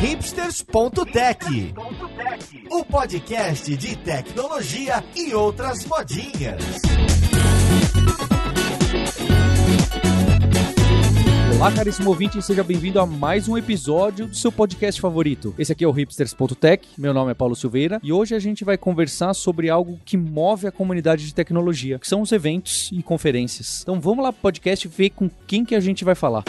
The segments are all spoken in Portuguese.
hipsters.tech, o podcast de tecnologia e outras modinhas. Olá, caríssimo ouvinte, seja bem-vindo a mais um episódio do seu podcast favorito. Esse aqui é o hipsters.tech, meu nome é Paulo Silveira e hoje a gente vai conversar sobre algo que move a comunidade de tecnologia, que são os eventos e conferências. Então vamos lá pro podcast ver com quem que a gente vai falar.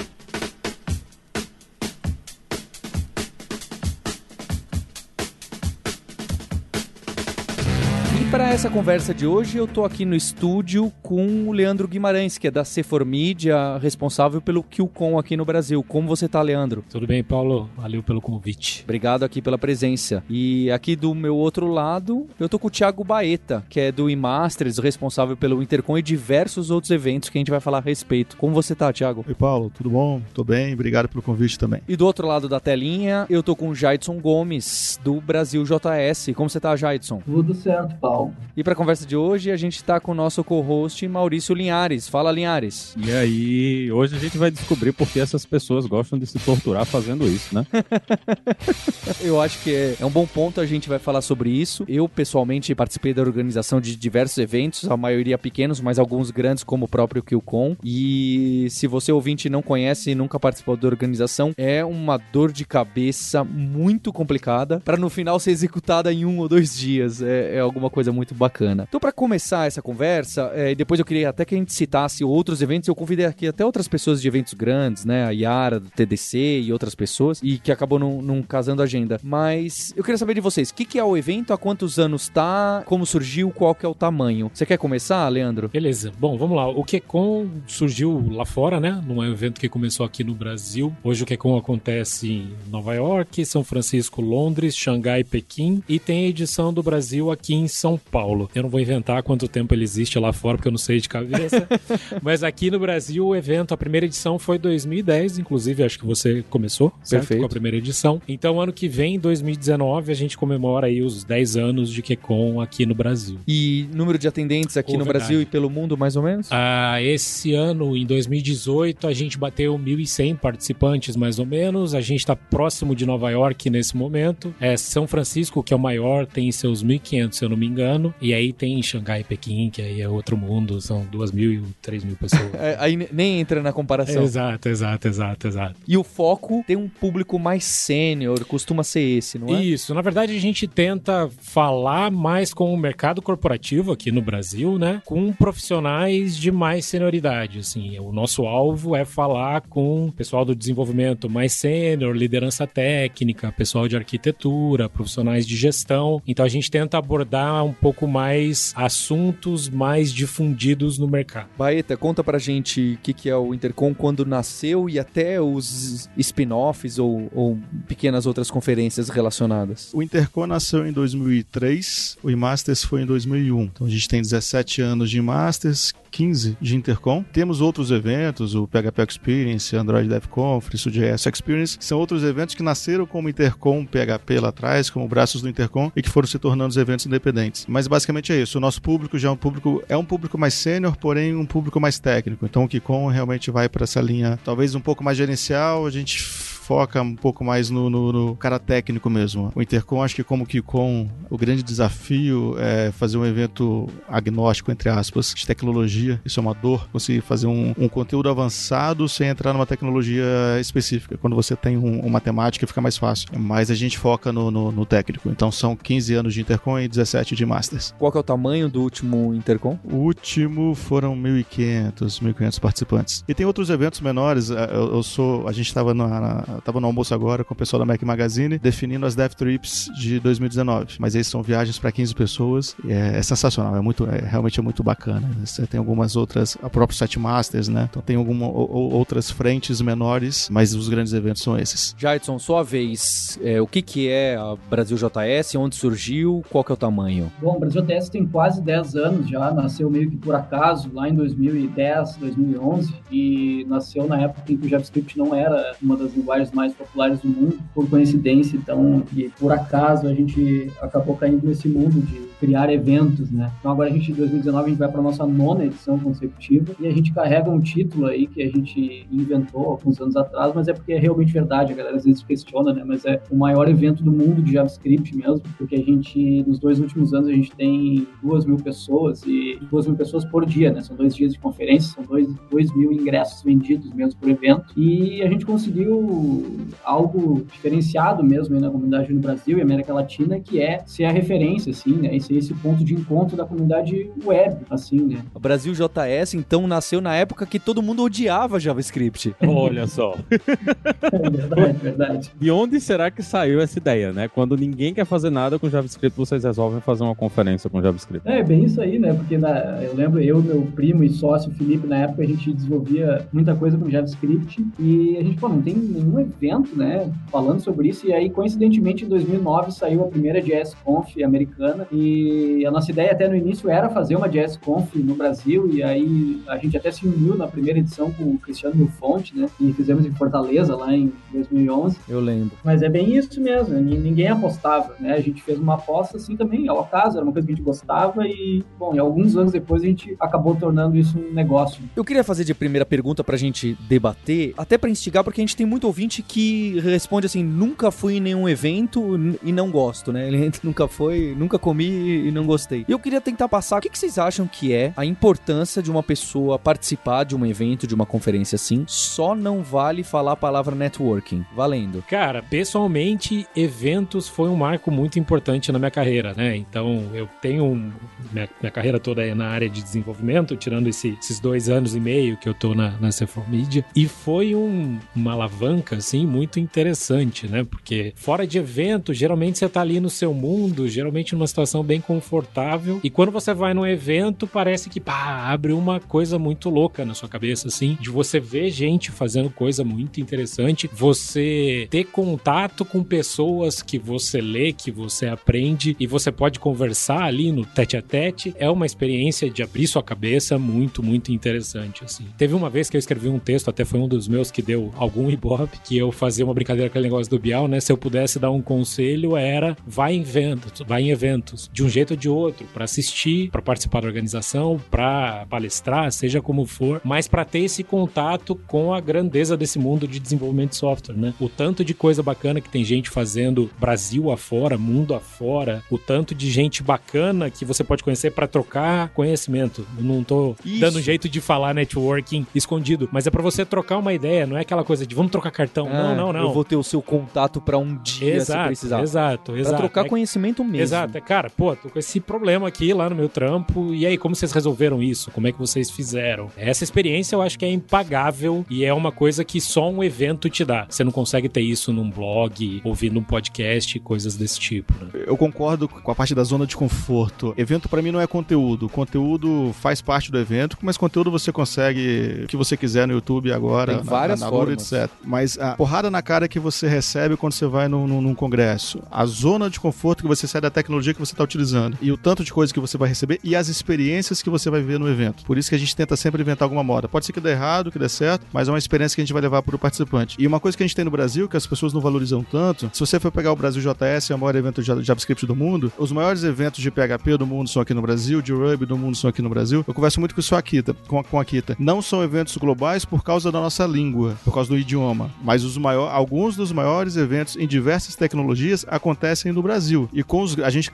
Essa conversa de hoje, eu tô aqui no estúdio com o Leandro Guimarães, que é da C4 Media, responsável pelo QCon aqui no Brasil. Como você tá, Leandro? Tudo bem, Paulo? Valeu pelo convite. Obrigado aqui pela presença. E aqui do meu outro lado, eu tô com o Thiago Baeta, que é do eMasters, responsável pelo Intercom e diversos outros eventos que a gente vai falar a respeito. Como você tá, Thiago? Oi, Paulo. Tudo bom? Tô bem. Obrigado pelo convite também. E do outro lado da telinha, eu tô com o Jaidson Gomes, do Brasil JS. Como você tá, Jaidson? Tudo certo, Paulo. E para a conversa de hoje, a gente está com o nosso co-host Maurício Linhares. Fala, Linhares. E aí, hoje a gente vai descobrir por que essas pessoas gostam de se torturar fazendo isso, né? Eu acho que é, é, um bom ponto, a gente vai falar sobre isso. Eu, pessoalmente, participei da organização de diversos eventos, a maioria pequenos, mas alguns grandes, como o próprio QCon. E se você ouvinte não conhece e nunca participou da organização, é uma dor de cabeça muito complicada para no final ser executada em um ou dois dias. É, é alguma coisa coisa muito bacana. Então, para começar essa conversa, é, depois eu queria até que a gente citasse outros eventos. Eu convidei aqui até outras pessoas de eventos grandes, né? A Yara, do TDC e outras pessoas, e que acabou não, casando a agenda. Mas eu queria saber de vocês, o que, que é o evento, há quantos anos tá, como surgiu, qual que é o tamanho? Você quer começar, Leandro? Beleza. Bom, vamos lá. O QCon surgiu lá fora, né? Não é um evento que começou aqui no Brasil. Hoje o QCon acontece em Nova York, São Francisco, Londres, Xangai, Pequim e tem a edição do Brasil aqui em São Paulo. Eu não vou inventar quanto tempo ele existe lá fora, porque eu não sei de cabeça. Mas aqui no Brasil, o evento, a primeira edição foi 2010, inclusive, acho que você começou, certo? Perfeito. Com a primeira edição. Então, ano que vem, 2019, a gente comemora aí os 10 anos de QCon aqui no Brasil. E número de atendentes aqui oh, no verdade. Brasil e pelo mundo, mais ou menos? Ah, esse ano, em 2018, a gente bateu 1.100 participantes, mais ou menos. A gente está próximo de Nova York nesse momento. É São Francisco, que é o maior, tem seus 1.500, se eu não me engano E aí tem Xangai e Pequim, que aí é outro mundo, são duas mil e três mil pessoas. é, aí nem entra na comparação. exato, exato, exato, exato. E o foco tem um público mais sênior, costuma ser esse, não é? Isso, na verdade a gente tenta falar mais com o mercado corporativo aqui no Brasil, né? Com profissionais de mais senioridade, assim. O nosso alvo é falar com o pessoal do desenvolvimento mais sênior, liderança técnica, pessoal de arquitetura, profissionais de gestão. Então a gente tenta abordar um pouco mais assuntos mais difundidos no mercado. Baeta, conta pra gente o que, que é o Intercom, quando nasceu e até os spin-offs ou, ou, pequenas outras conferências relacionadas. O Intercom nasceu em 2003, o iMasters foi em 2001. Então a gente tem 17 anos de iMasters, 15 de Intercom. Temos outros eventos, o PHP Experience, Android Dev Conference, o JS Experience, que são outros eventos que nasceram como Intercom PHP lá atrás, como braços do Intercom, e que foram se tornando eventos independentes. Mas basicamente é isso. O nosso público já é um público é um público mais sênior, porém um público mais técnico. Então o Kikon realmente vai para essa linha, talvez um pouco mais gerencial. A gente foca um pouco mais no, no, no, cara técnico mesmo. O Intercom, acho que como que com o grande desafio é fazer um evento agnóstico, entre aspas, de tecnologia. Isso é uma dor, conseguir fazer um, um conteúdo avançado sem entrar numa tecnologia específica. Quando você tem um, uma temática, fica mais fácil. Mas a gente foca no, no, no técnico. Então são 15 anos de Intercom e 17 de Masters. Qual é o tamanho do último Intercom? O último foram 1.500, 1.500 participantes. E tem outros eventos menores. Eu, eu sou, a gente estava na, tava no almoço agora com o pessoal da Mac Magazine, definindo as Dev Trips de 2019. Mas esses são viagens para 15 pessoas. É, é, sensacional, é muito, é, realmente é muito bacana. Você tem algumas outras, a própria Site Masters, né? Então tem algumas outras frentes menores, mas os grandes eventos são esses. Jaidson, sua vez, é, o que que é a Brasil JS, onde surgiu, qual que é o tamanho? Bom, o Brasil JS tem quase 10 anos já, nasceu meio que por acaso, lá em 2010, 2011, e nasceu na época em que o JavaScript não era uma das linguagens linguagens mais populares do mundo. Por coincidência, então, e por acaso, a gente acabou caindo nesse mundo de criar eventos, né? Então agora a gente, em 2019, a gente vai para nossa nona edição consecutiva e a gente carrega um título aí que a gente inventou alguns anos atrás, mas é porque é realmente verdade, a galera às vezes questiona, né? Mas é o maior evento do mundo de JavaScript mesmo, porque a gente, nos dois últimos anos, a gente tem duas mil pessoas e duas mil pessoas por dia, né? São dois dias de conferência, são dois, dois mil ingressos vendidos mesmo por evento e a gente conseguiu algo diferenciado mesmo aí na comunidade no Brasil e América Latina, que é ser a referência, assim, né? E ser esse ponto de encontro da comunidade web, assim, né? O Brasil JS, então, nasceu na época que todo mundo odiava JavaScript. Olha só. É verdade, verdade. De onde será que saiu essa ideia, né? Quando ninguém quer fazer nada com JavaScript, vocês resolvem fazer uma conferência com JavaScript. É, bem isso aí, né? Porque na, eu lembro, eu, meu primo e sócio Felipe, na época a gente desenvolvia muita coisa com JavaScript e a gente, pô, não tem nenhum evento, né, falando sobre isso. E aí, coincidentemente, em 2009 saiu a primeira JSConf americana e a nossa ideia até no início era fazer uma JSConf no Brasil e aí a gente até se uniu na primeira edição com o Cristiano Milfonte, né, e fizemos em Fortaleza lá em 2011. Eu lembro. Mas é bem isso mesmo, ninguém apostava, né? A gente fez uma aposta assim também, ao acaso, era uma coisa que a gente gostava e, bom, e alguns anos depois a gente acabou tornando isso um negócio. Eu queria fazer de primeira pergunta pra gente debater, até pra instigar, porque a gente tem muito ouvinte que responde assim: nunca fui em nenhum evento e não gosto, né? Ele nunca foi, nunca comi e não gostei. E eu queria tentar passar o que, que vocês acham que é a importância de uma pessoa participar de um evento, de uma conferência assim. Só não vale falar a palavra networking. Valendo. Cara, pessoalmente, eventos foi um marco muito importante na minha carreira, né? Então, eu tenho um- minha, minha carreira toda é na área de desenvolvimento, tirando esse- esses dois anos e meio que eu tô na, na C4 Media, e foi um- uma alavanca, assim, muito interessante, né? Porque fora de evento, geralmente você tá ali no seu mundo, geralmente numa situação bem confortável, e quando você vai num evento, parece que, pá, abre uma coisa muito louca na sua cabeça, assim, de você ver gente fazendo coisa muito interessante, você ter contato com pessoas que você lê, que você aprende e você pode conversar ali no tete a tete, é uma experiência de abrir sua cabeça muito, muito interessante, assim. Teve uma vez que eu escrevi um texto, até foi um dos meus que deu algum ibope, que eu fazia uma brincadeira com aquele negócio do Bial, né? Se eu pudesse dar um conselho, era vai em eventos, vai em eventos, de um jeito ou de outro, para assistir, para participar da organização, para palestrar, seja como for, mas para ter esse contato com a grandeza desse mundo de desenvolvimento de software, né? O tanto de coisa bacana que tem gente fazendo Brasil afora, mundo afora, o tanto de gente bacana que você pode conhecer para trocar conhecimento. Eu não tô Isso. dando jeito de falar networking escondido, mas é para você trocar uma ideia, não é aquela coisa de vamos trocar cartão. não, Ah, não, não. Eu vou ter o seu contato pra um dia se Exato, precisar. exato, Pra exato. trocar É conhecimento mesmo. Exato, é, cara, pô, tô com esse problema aqui lá no meu trampo, e aí, como vocês resolveram isso? Como é que vocês fizeram? Essa experiência eu acho que é impagável e é uma coisa que só um evento te dá. Você não consegue ter isso num blog, ouvindo um podcast, coisas desse tipo, né? Eu concordo com a parte da zona de conforto. Evento pra mim não é conteúdo. Conteúdo faz parte do evento, mas conteúdo você consegue o que você quiser no YouTube agora, Tem na- várias na, na formas. etc. Mas a porrada na cara que você recebe quando você vai num, num- num congresso, a zona de conforto que você sai da tecnologia que você está utilizando e o tanto de coisa que você vai receber e as experiências que você vai ver no evento. Por isso que a gente tenta sempre inventar alguma moda. Pode ser que dê errado, que dê certo, mas é uma experiência que a gente vai levar para o participante. E uma coisa que a gente tem no Brasil, que as pessoas não valorizam tanto, se você for pegar o Brasil JS, é o maior evento de JavaScript do mundo, os maiores eventos de PHP do mundo são aqui no Brasil, de Ruby do mundo são aqui no Brasil. Eu converso muito com isso Akita, com a, com a Akita. Não são eventos globais por causa da nossa língua, por causa do idioma, mas os maior, alguns dos maiores eventos em diversas tecnologias acontecem no Brasil. E com os a gente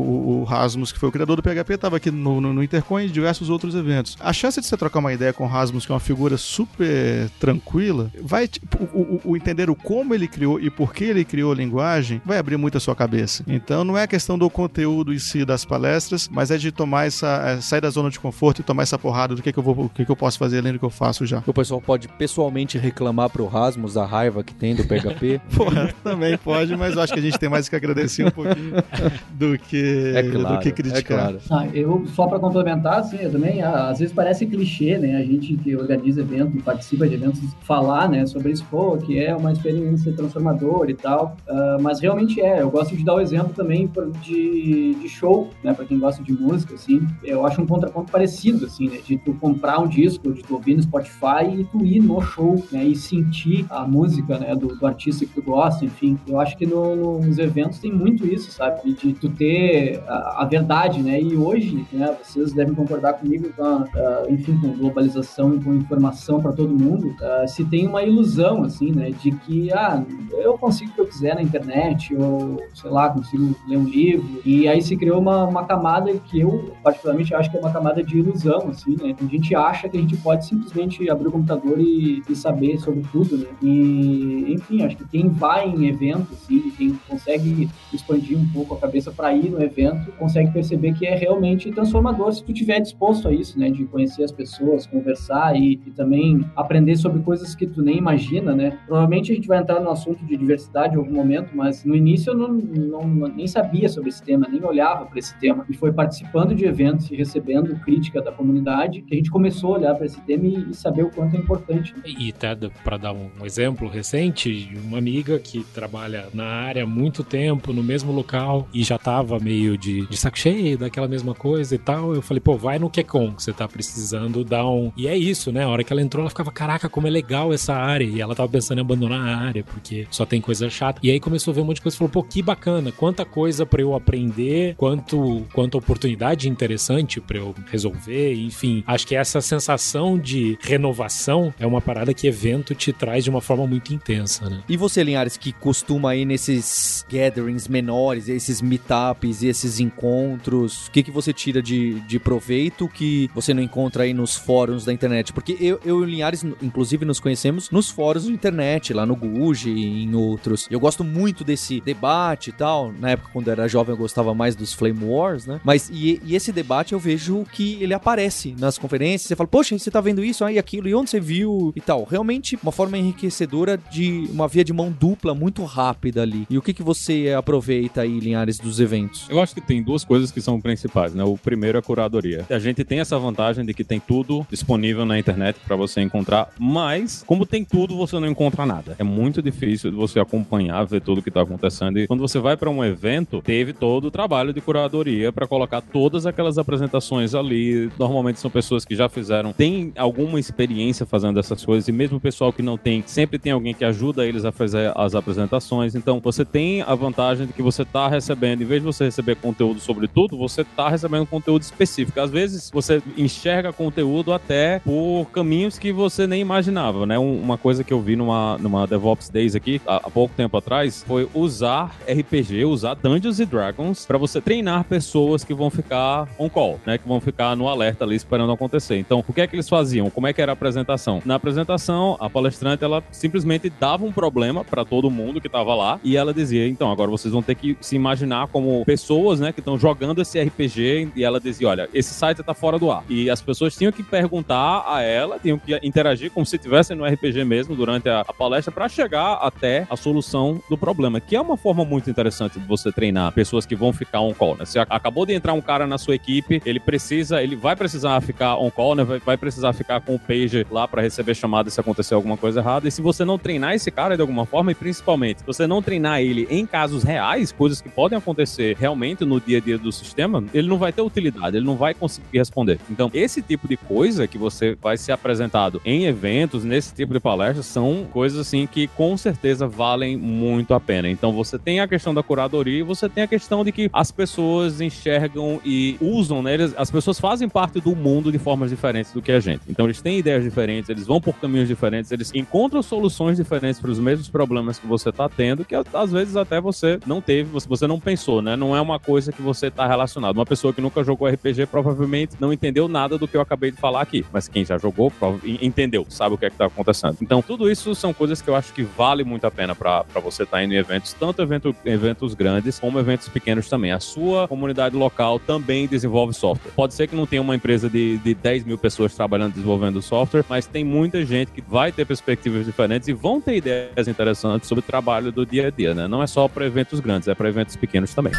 o, o Rasmus, que foi o criador do PHP, estava aqui no, no, no Intercoin e diversos outros eventos. A chance de você trocar uma ideia com o Rasmus, que é uma figura super tranquila, vai tipo, o, o- o entender o como ele criou e por que ele criou a linguagem, vai abrir muito a sua cabeça. Então não é a questão do conteúdo em si das palestras, mas é de tomar essa é, sair da zona de conforto e tomar essa porrada do que, que eu vou, o que, que eu posso fazer além do que eu faço já. O pessoal pode pessoalmente reclamar pro Rasmus a raiva que tem do PHP. Porra, também pode, mas eu acho que a gente tem mais que agradecer um pouquinho do que, É claro, do que é criticar. claro. Ah, eu, só para complementar, assim, eu também, às vezes parece clichê, né? A gente que organiza eventos e participa de eventos falar, né, sobre isso, pô, que é uma experiência transformadora e tal, ah, mas realmente é. Eu gosto de dar o exemplo também de, de show, né, para quem gosta de música, assim. Eu acho um contraponto parecido, assim, né, de tu comprar um disco, de tu ouvir no Spotify e tu ir no show, né, e sentir a música né, do, do artista que tu gosta, enfim. Eu acho que no, nos eventos tem muito isso, sabe? De tu ter a, a verdade, né? E hoje, né, vocês devem concordar comigo, com a, enfim, com globalização e com informação para todo mundo, se tem uma ilusão, assim, né, de que, ah, eu consigo o que eu quiser na internet, ou, sei lá, consigo ler um livro, e aí se criou uma, uma camada que eu, particularmente, acho que é uma camada de ilusão, assim, né? A gente acha que a gente pode simplesmente abrir o computador e, e saber sobre tudo, né? E, enfim, acho que quem vai em evento, assim, quem consegue expandir um pouco a cabeça para ir no evento, consegue perceber que é realmente transformador se tu tiver disposto a isso, né? De conhecer as pessoas, conversar e, e também aprender sobre coisas que tu nem imagina, né? Provavelmente a gente vai entrar no assunto de diversidade em algum momento, mas no início eu não, não nem sabia sobre esse tema, nem olhava para esse tema. E foi participando de eventos e recebendo crítica da comunidade que a gente começou a olhar para esse tema e, e, saber o quanto é importante. E até para dar um exemplo recente, uma amiga que trabalha na área há muito tempo, no mesmo local, e já tava meio de, de saco cheio daquela mesma coisa e tal. Eu falei, pô, vai no QCon, que você tá precisando dar um. E é isso, né? A hora que ela entrou, ela ficava, caraca, como é legal essa área. E ela tava pensando em abandonar a área, porque só tem coisa chata. E aí começou a ver um monte de coisa e falou, pô, que bacana, quanta coisa para eu aprender, quanto, quanta oportunidade interessante para eu resolver, enfim. Acho que essa sensação de renovação é uma parada que evento te traz de uma forma muito intensa, né? E você, Linhares, que costuma ir nesses gatherings menores, esses meetups e esses encontros, o que, que você tira de, de proveito que você não encontra aí nos fóruns da internet? Porque eu, eu e o Linhares, inclusive, nos conhecemos nos fóruns da internet, lá no Guji e em outros. Eu gosto muito desse debate e tal. Na época, quando eu era jovem, eu gostava mais dos Flame Wars, né? Mas e, e esse debate eu vejo que ele aparece nas conferências. Você fala, poxa, você tá vendo isso aí, aquilo, e onde você viu e tal. Realmente, uma forma enriquecedora de uma via de mão dupla muito rápida ali. E o que, que você aproveita aí, Linhares, dos eventos? Eu acho que tem duas coisas que são principais, né? O primeiro é a curadoria. A gente tem essa vantagem de que tem tudo disponível na internet para você encontrar, mas como tem tudo, você não encontra nada. É muito difícil você acompanhar, ver tudo que tá acontecendo. E quando você vai para um evento, teve todo o trabalho de curadoria para colocar todas aquelas apresentações ali. Normalmente são pessoas que já fizeram, tem alguma experiência fazendo essas coisas, e mesmo o pessoal que não tem, sempre tem alguém que ajuda eles a fazer as apresentações. Então você tem a vantagem de que você tá recebendo, em vez de você receber conteúdo sobre tudo, você tá recebendo conteúdo específico. Às vezes você enxerga conteúdo até por caminhos que você nem imaginava, né? uma coisa que eu vi numa, numa DevOps Days aqui, há, pouco tempo atrás, foi usar RPG, usar Dungeons Dragons para você treinar pessoas que vão ficar on call, né? Que vão ficar no alerta ali esperando acontecer. Então, o que é que eles faziam? Como é que era a apresentação? Na apresentação, a palestrante ela simplesmente dava um problema para todo mundo que estava lá e ela dizia: "Então, agora vocês vão ter que se imaginar como pessoas, né, que estão jogando esse RPG" e ela dizia: "Olha, esse site está fora do ar". E as pessoas tinham que perguntar a ela, tinham que interagir como se estivessem no RPG mesmo durante a, a palestra para chegar até a solução do problema, que é uma forma muito interessante de você treinar pessoas que vão ficar on call, né? Você acabou de entrar um cara na sua equipe, ele precisa, ele vai precisar ficar on call, né? Vai, vai precisar ficar com o page lá para receber chamada se acontecer alguma coisa errada. E se você não treinar esse cara de alguma forma, e principalmente, se você não treinar ele em casos reais, coisas que podem acontecer realmente no dia a dia do sistema, ele não vai ter utilidade, ele não vai conseguir responder. Então, esse tipo de coisa que você vai ser apresentado em eventos, nesse tipo de palestras, são coisas assim que com certeza valem muito a pena. Então, você tem a questão da curadoria e você tem a questão de que as pessoas enxergam e usam, né? Eles, as pessoas fazem parte do mundo de formas diferentes do que a gente. Então, eles têm ideias diferentes, eles vão por caminhos diferentes, eles encontram soluções diferentes para os mesmos problemas que você está tendo, que às vezes até você não teve, você não pensou, né? Não é uma coisa que você está relacionado. Uma pessoa que nunca jogou RPG provavelmente não entendeu nada do que eu acabei de falar aqui, mas quem já jogou entendeu, sabe o que é está acontecendo. Então, tudo isso são coisas que eu acho que vale muito a pena para você estar tá indo em eventos, tanto evento, eventos grandes como eventos pequenos também. A sua comunidade local também desenvolve software. Pode ser que não tenha uma empresa de, de 10 mil pessoas trabalhando desenvolvendo software, mas tem muita gente que vai ter perspectivas diferentes e vão ter ideias interessantes sobre o trabalho do dia a dia, né? Não é só para eventos grandes, é para eventos pequenos também.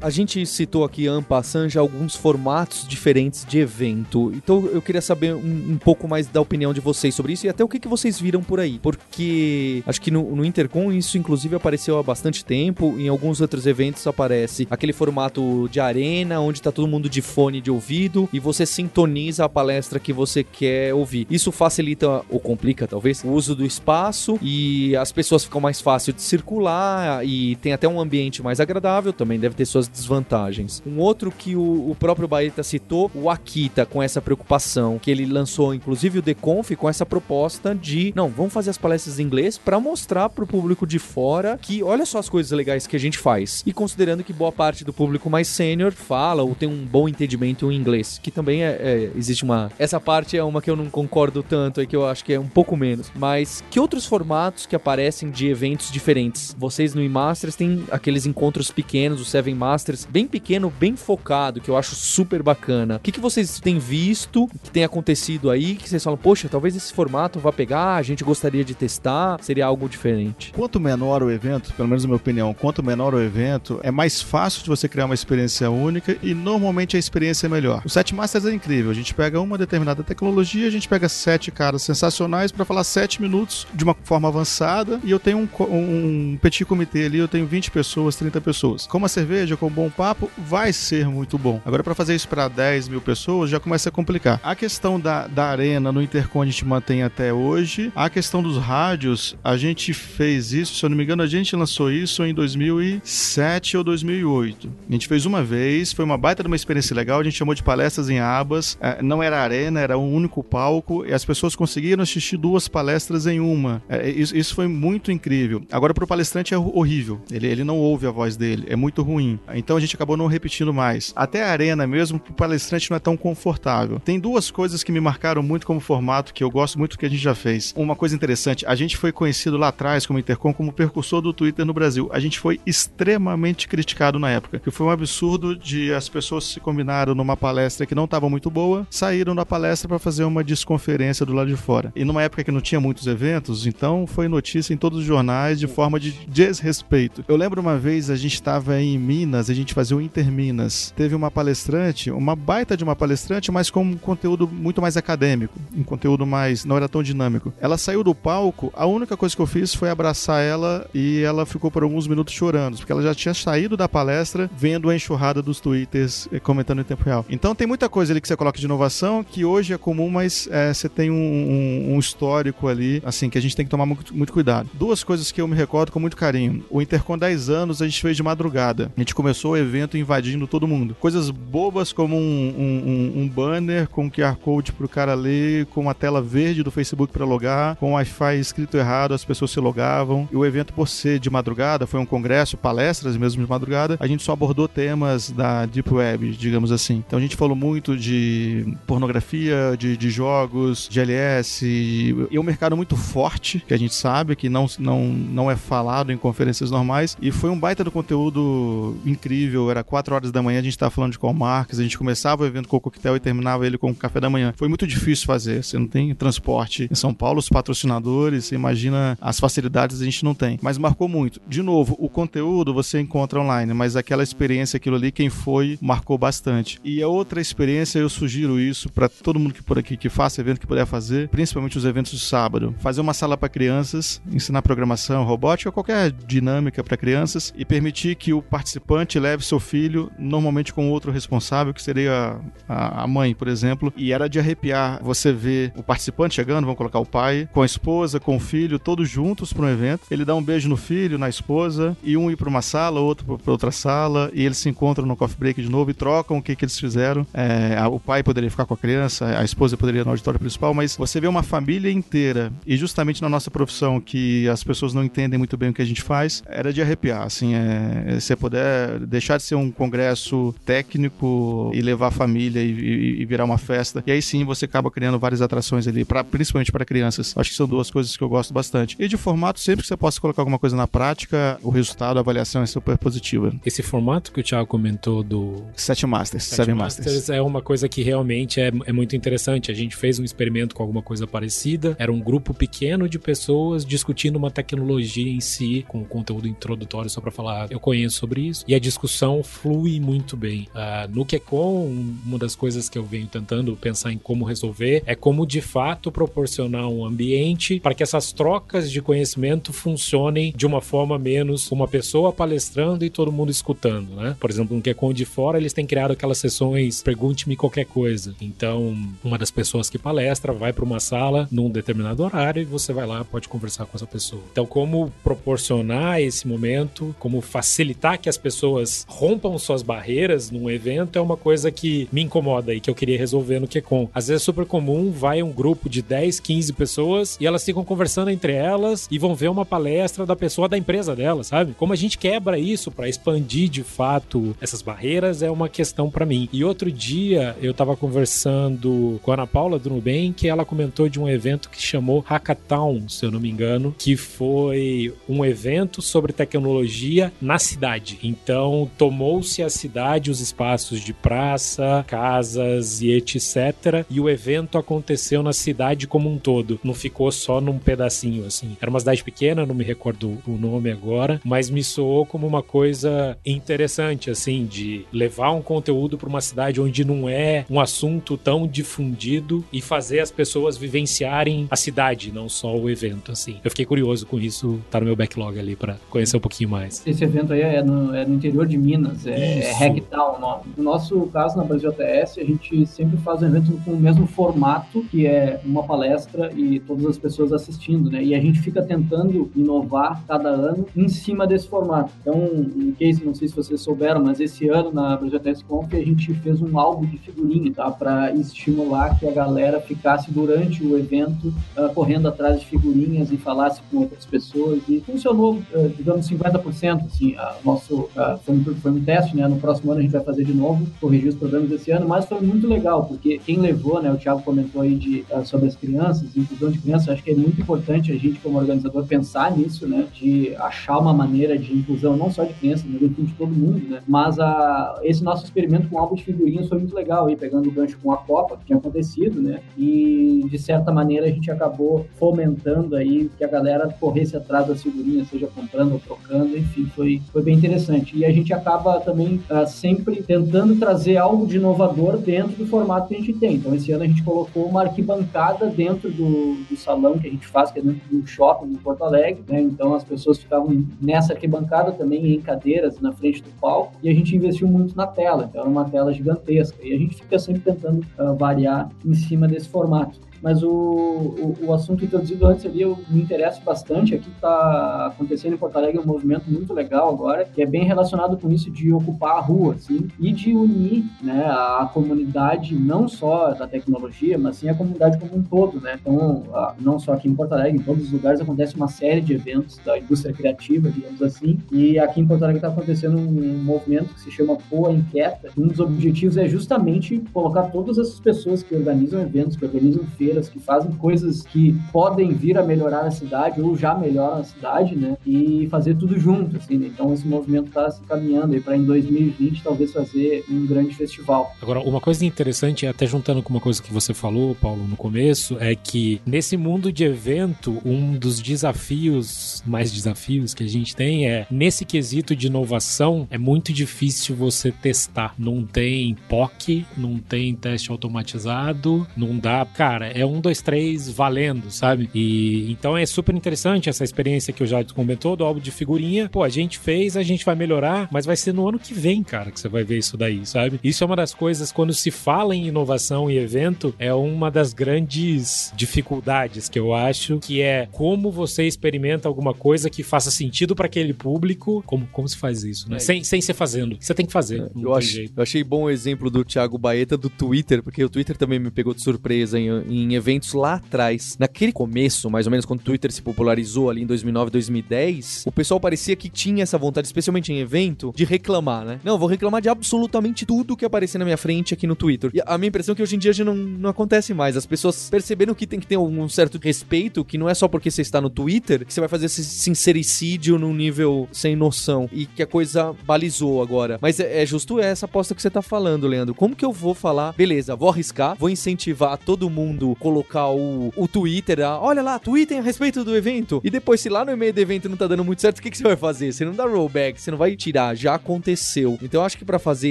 A gente citou aqui, Ampassan, já alguns formatos diferentes de evento. Então eu queria saber um, um, pouco mais da opinião de vocês sobre isso e até o que, que vocês viram por aí. Porque acho que no, no Intercom isso inclusive apareceu há bastante tempo. Em alguns outros eventos aparece aquele formato de arena, onde tá todo mundo de fone de ouvido e você sintoniza a palestra que você quer ouvir. Isso facilita ou complica, talvez, o uso do espaço e as pessoas ficam mais fácil de circular e tem até um ambiente mais agradável, também deve ter suas desvantagens. Um outro que o, o próprio Baeta citou, o Akita, com essa preocupação, que ele lançou inclusive o Deconf com essa proposta de, não, vamos fazer as palestras em inglês para mostrar para o público de fora que olha só as coisas legais que a gente faz. E considerando que boa parte do público mais sênior fala ou tem um bom entendimento em inglês, que também é, é, existe uma essa parte é uma que eu não concordo tanto, é que eu acho que é um pouco menos. Mas que outros formatos que aparecem de eventos diferentes? Vocês no eMasters têm aqueles encontros pequenos, o Seven Masters, bem pequeno, bem focado, que eu acho super bacana. O que, que vocês têm visto, que tem acontecido aí, que vocês falam, poxa, talvez esse formato vá pegar, a gente gostaria de testar, seria algo diferente? Quanto menor o evento, pelo menos na minha opinião, quanto menor o evento, é mais fácil de você criar uma experiência única e normalmente a experiência é melhor. O Set Masters é incrível, a gente pega uma determinada tecnologia, a gente pega sete caras sensacionais para falar sete minutos de uma forma avançada e eu tenho um, um petit comitê ali, eu tenho 20 pessoas, 30 pessoas. Com uma cerveja, um bom papo, vai ser muito bom. Agora, para fazer isso para 10 mil pessoas, já começa a complicar. A questão da, da arena no Intercom a gente mantém até hoje. A questão dos rádios, a gente fez isso, se eu não me engano, a gente lançou isso em 2007 ou 2008. A gente fez uma vez, foi uma baita de uma experiência legal, a gente chamou de palestras em abas. É, não era arena, era um único palco e as pessoas conseguiram assistir duas palestras em uma. É, isso, isso, foi muito incrível. Agora, para o palestrante é horrível. Ele, ele não ouve a voz dele, é muito ruim. Então a gente acabou não repetindo mais. Até a arena mesmo, para o palestrante não é tão confortável. Tem duas coisas que me marcaram muito como formato, que eu gosto muito que a gente já fez. Uma coisa interessante, a gente foi conhecido lá atrás como Intercom como precursor do Twitter no Brasil. A gente foi extremamente criticado na época, que foi um absurdo de as pessoas se combinaram numa palestra que não estava muito boa, saíram da palestra para fazer uma desconferência do lado de fora. E numa época que não tinha muitos eventos, então foi notícia em todos os jornais de forma de desrespeito. Eu lembro uma vez a gente estava em Minas, a gente fazia o Interminas. Teve uma palestrante, uma baita de uma palestrante, mas com um conteúdo muito mais acadêmico, um conteúdo mais não era tão dinâmico. Ela saiu do palco, a única coisa que eu fiz foi abraçar ela e ela ficou por alguns minutos chorando, porque ela já tinha saído da palestra vendo a enxurrada dos twitters eh, comentando em tempo real. Então tem muita coisa ali que você coloca de inovação que hoje é comum, mas é, você tem um, um, um, histórico ali, assim, que a gente tem que tomar muito, muito, cuidado. Duas coisas que eu me recordo com muito carinho. O Intercom 10 anos a gente fez de madrugada. A gente começou o evento invadindo todo mundo. Coisas bobas como um, um banner com QR Code pro cara ler, com uma tela verde do Facebook para logar, com Wi-Fi escrito errado, as pessoas se logavam. E o evento, por ser de madrugada, foi um congresso, palestras mesmo de madrugada, a gente só abordou temas da Deep Web, digamos assim. Então a gente falou muito de pornografia, de, de jogos, de LS, e é um mercado muito forte, que a gente sabe que não, não, não é falado em conferências normais, e foi um baita do conteúdo incrível, era 4 horas da manhã, a gente estava falando de qual marcas, a gente começava o evento com o coquetel e terminava ele com o café da manhã. Foi muito difícil fazer, você não tem transporte em São Paulo, os patrocinadores, você imagina as facilidades a gente não tem, mas marcou muito. De novo, o conteúdo você encontra online, mas aquela experiência, aquilo ali, quem foi, marcou bastante. E a outra experiência, eu sugiro isso para todo mundo que por aqui que faça evento que puder fazer, principalmente os eventos de sábado. Fazer uma sala para crianças, ensinar programação, robótica, qualquer dinâmica para crianças e permitir que o participante leve seu filho, normalmente com outro responsável, que seria a, a mãe, por exemplo, e era de arrepiar você ver o participante chegando, vamos colocar o pai, com a esposa, com o filho, todos juntos para um evento. Ele dá um beijo no filho, na esposa, e um ir para uma sala, outro para outra sala, e eles se encontram no coffee break de novo e trocam o que, que eles fizeram. É, o pai poderia ficar com a criança, a esposa poderia ir no auditório principal, mas você vê uma família inteira, e justamente na nossa profissão, que as pessoas não entendem muito bem o que a gente faz, era de arrepiar. Assim, é, se puder deixar de ser um congresso técnico e levar a família e, e, e, virar uma festa, e aí sim você acaba criando várias atrações ali, pra, principalmente para crianças. Acho que são duas coisas que eu gosto bastante. E de formato, sempre que você possa colocar alguma coisa na prática, o resultado, a avaliação é super positiva. Esse formato que o Thiago comentou do. Sete Masters, Sete Seven Masters. Masters. É uma coisa que realmente é, é muito interessante. A gente fez um experimento com alguma coisa parecida. Era um grupo pequeno de pessoas discutindo uma tecnologia em si, com conteúdo introdutório só para falar, eu conheço sobre isso. E a discussão flui muito bem. Uh, no QCon, uma das coisas que eu venho tentando pensar em como resolver é como de fato proporcionar um ambiente para que essas trocas de conhecimento funcionem de uma forma menos uma pessoa palestrando e todo mundo escutando, né? Por exemplo, no QCon de fora, eles têm criado aquelas sessões pergunte-me qualquer coisa. Então, uma das pessoas que palestra vai para uma sala num determinado horário e você vai lá, pode conversar com essa pessoa. Então, como proporcionar esse momento, como facilitar que as pessoas rompam suas barreiras num evento é uma coisa que me incomoda e que eu queria resolver no QCon. Às vezes é super comum, vai um grupo de 10, 15 pessoas e elas ficam conversando entre elas e vão ver uma palestra da pessoa da empresa dela, sabe? Como a gente quebra isso para expandir de fato essas barreiras é uma questão para mim. E outro dia eu tava conversando com a Ana Paula do Nubank e ela comentou de um evento que chamou Hackathon, se eu não me engano, que foi um evento sobre tecnologia na cidade. Então, tomou-se a cidade, os espaços de praça, casas e etc. E o evento aconteceu na cidade como um todo. Não ficou só num pedacinho, assim. Era uma cidade pequena, não me recordo o nome agora, mas me soou como uma coisa interessante, assim, de levar um conteúdo para uma cidade onde não é um assunto tão difundido e fazer as pessoas vivenciarem a cidade, não só o evento, assim. Eu fiquei curioso com isso, tá no meu backlog ali para conhecer um pouquinho mais. Esse evento aí é no, é no interior de Minas, é, é Hacktown o nome. No nosso caso, na Brasil ATS, a gente sempre faz um evento com o mesmo formato, que é uma palestra e todas as pessoas assistindo, né? E a gente fica tentando inovar cada ano em cima desse formato. Então, em case, não sei se vocês souberam, mas esse ano na Brasil ATS Conf a gente fez um álbum de figurinha, tá? Para estimular que a galera ficasse durante o evento uh, correndo atrás de figurinhas e falasse com outras pessoas. E funcionou, uh, digamos, 50%. Assim, uh, nosso, uh, foi, um, foi um teste, né? No próximo ano a gente vai fazer de novo, corrigir os problemas desse ano, mas foi muito legal, porque quem levou, né? O Thiago comentou aí de, sobre as crianças, inclusão de crianças, acho que é muito importante a gente, como organizador, pensar nisso, né? De achar uma maneira de inclusão, não só de crianças, mas de todo mundo, né? Mas a, esse nosso experimento com álbum de figurinhas foi muito legal, aí, pegando o gancho com a Copa, que tinha acontecido, né? E, de certa maneira, a gente acabou fomentando aí que a galera corresse atrás das figurinhas, seja comprando ou trocando, enfim, foi, foi bem interessante. E a gente acaba também uh, sempre tentando trazer algo de inovador dentro do formato que a gente tem. Então, esse ano a gente colocou uma arquibancada dentro do, do salão que a gente faz, que é dentro do shopping em Porto Alegre, né? Então, as pessoas ficavam nessa arquibancada também em cadeiras na frente do palco e a gente investiu muito na tela. Então, era uma tela gigantesca. E a gente fica sempre tentando uh, variar em cima desse formato mas o, o, o, assunto introduzido antes ali eu me interessa bastante. Aqui está acontecendo em Porto Alegre um movimento muito legal agora, que é bem relacionado com isso de ocupar a rua, assim, e de unir né, a comunidade, não só da tecnologia, mas sim a comunidade como um todo, né? Então, não só aqui em Porto Alegre, em todos os lugares acontece uma série de eventos da indústria criativa, digamos assim, e aqui em Porto Alegre está acontecendo um movimento que se chama Poa Inquieta. Um dos objetivos é justamente colocar todas essas pessoas que organizam eventos, que organizam feiras, que fazem coisas que podem vir a melhorar a cidade ou já melhoram a cidade, né? E fazer tudo junto, assim, né? Então esse movimento está se caminhando aí para em 2020 talvez fazer um grande festival. Agora, uma coisa interessante, até juntando com uma coisa que você falou, Paulo, no começo, é que nesse mundo de evento, um dos desafios, mais desafios que a gente tem é, nesse quesito de inovação, é muito difícil você testar. Não tem POC, não tem teste automatizado, não dá. Cara, é um, dois, três valendo, sabe? E então é super interessante essa experiência que o Jade comentou do álbum de figurinha. Pô, a gente fez, a gente vai melhorar, mas vai ser no ano que vem, cara, que você vai ver isso daí, sabe? Isso é uma das coisas, quando se fala em inovação e evento, é uma das grandes dificuldades que eu acho, que é como você experimenta alguma coisa que faça sentido para aquele público, como, como se faz isso, né? É. Sem, sem ser fazendo. Você tem que fazer. É, eu, eu achei bom o exemplo do Thiago Baeta do Twitter, porque o Twitter também me pegou de surpresa em, em em eventos lá atrás. Naquele começo, mais ou menos quando o Twitter se popularizou ali em 2009, 2010, o pessoal parecia que tinha essa vontade, especialmente em evento, de reclamar, né? Não, vou reclamar de absolutamente tudo que aparecer na minha frente aqui no Twitter. E a minha impressão é que hoje em dia já não, não acontece mais. As pessoas perceberam que tem que ter um certo respeito, que não é só porque você está no Twitter que você vai fazer esse sincericídio num nível sem noção e que a coisa balizou agora. Mas é, é justo essa aposta que você tá falando, Leandro. Como que eu vou falar, beleza, vou arriscar, vou incentivar todo mundo colocar o, o Twitter, ah, olha lá, tweetem a respeito do evento. E depois, se lá no e-mail do evento não tá dando muito certo, o que, que você vai fazer? Você não dá rollback, você não vai tirar, já aconteceu. Então eu acho que para fazer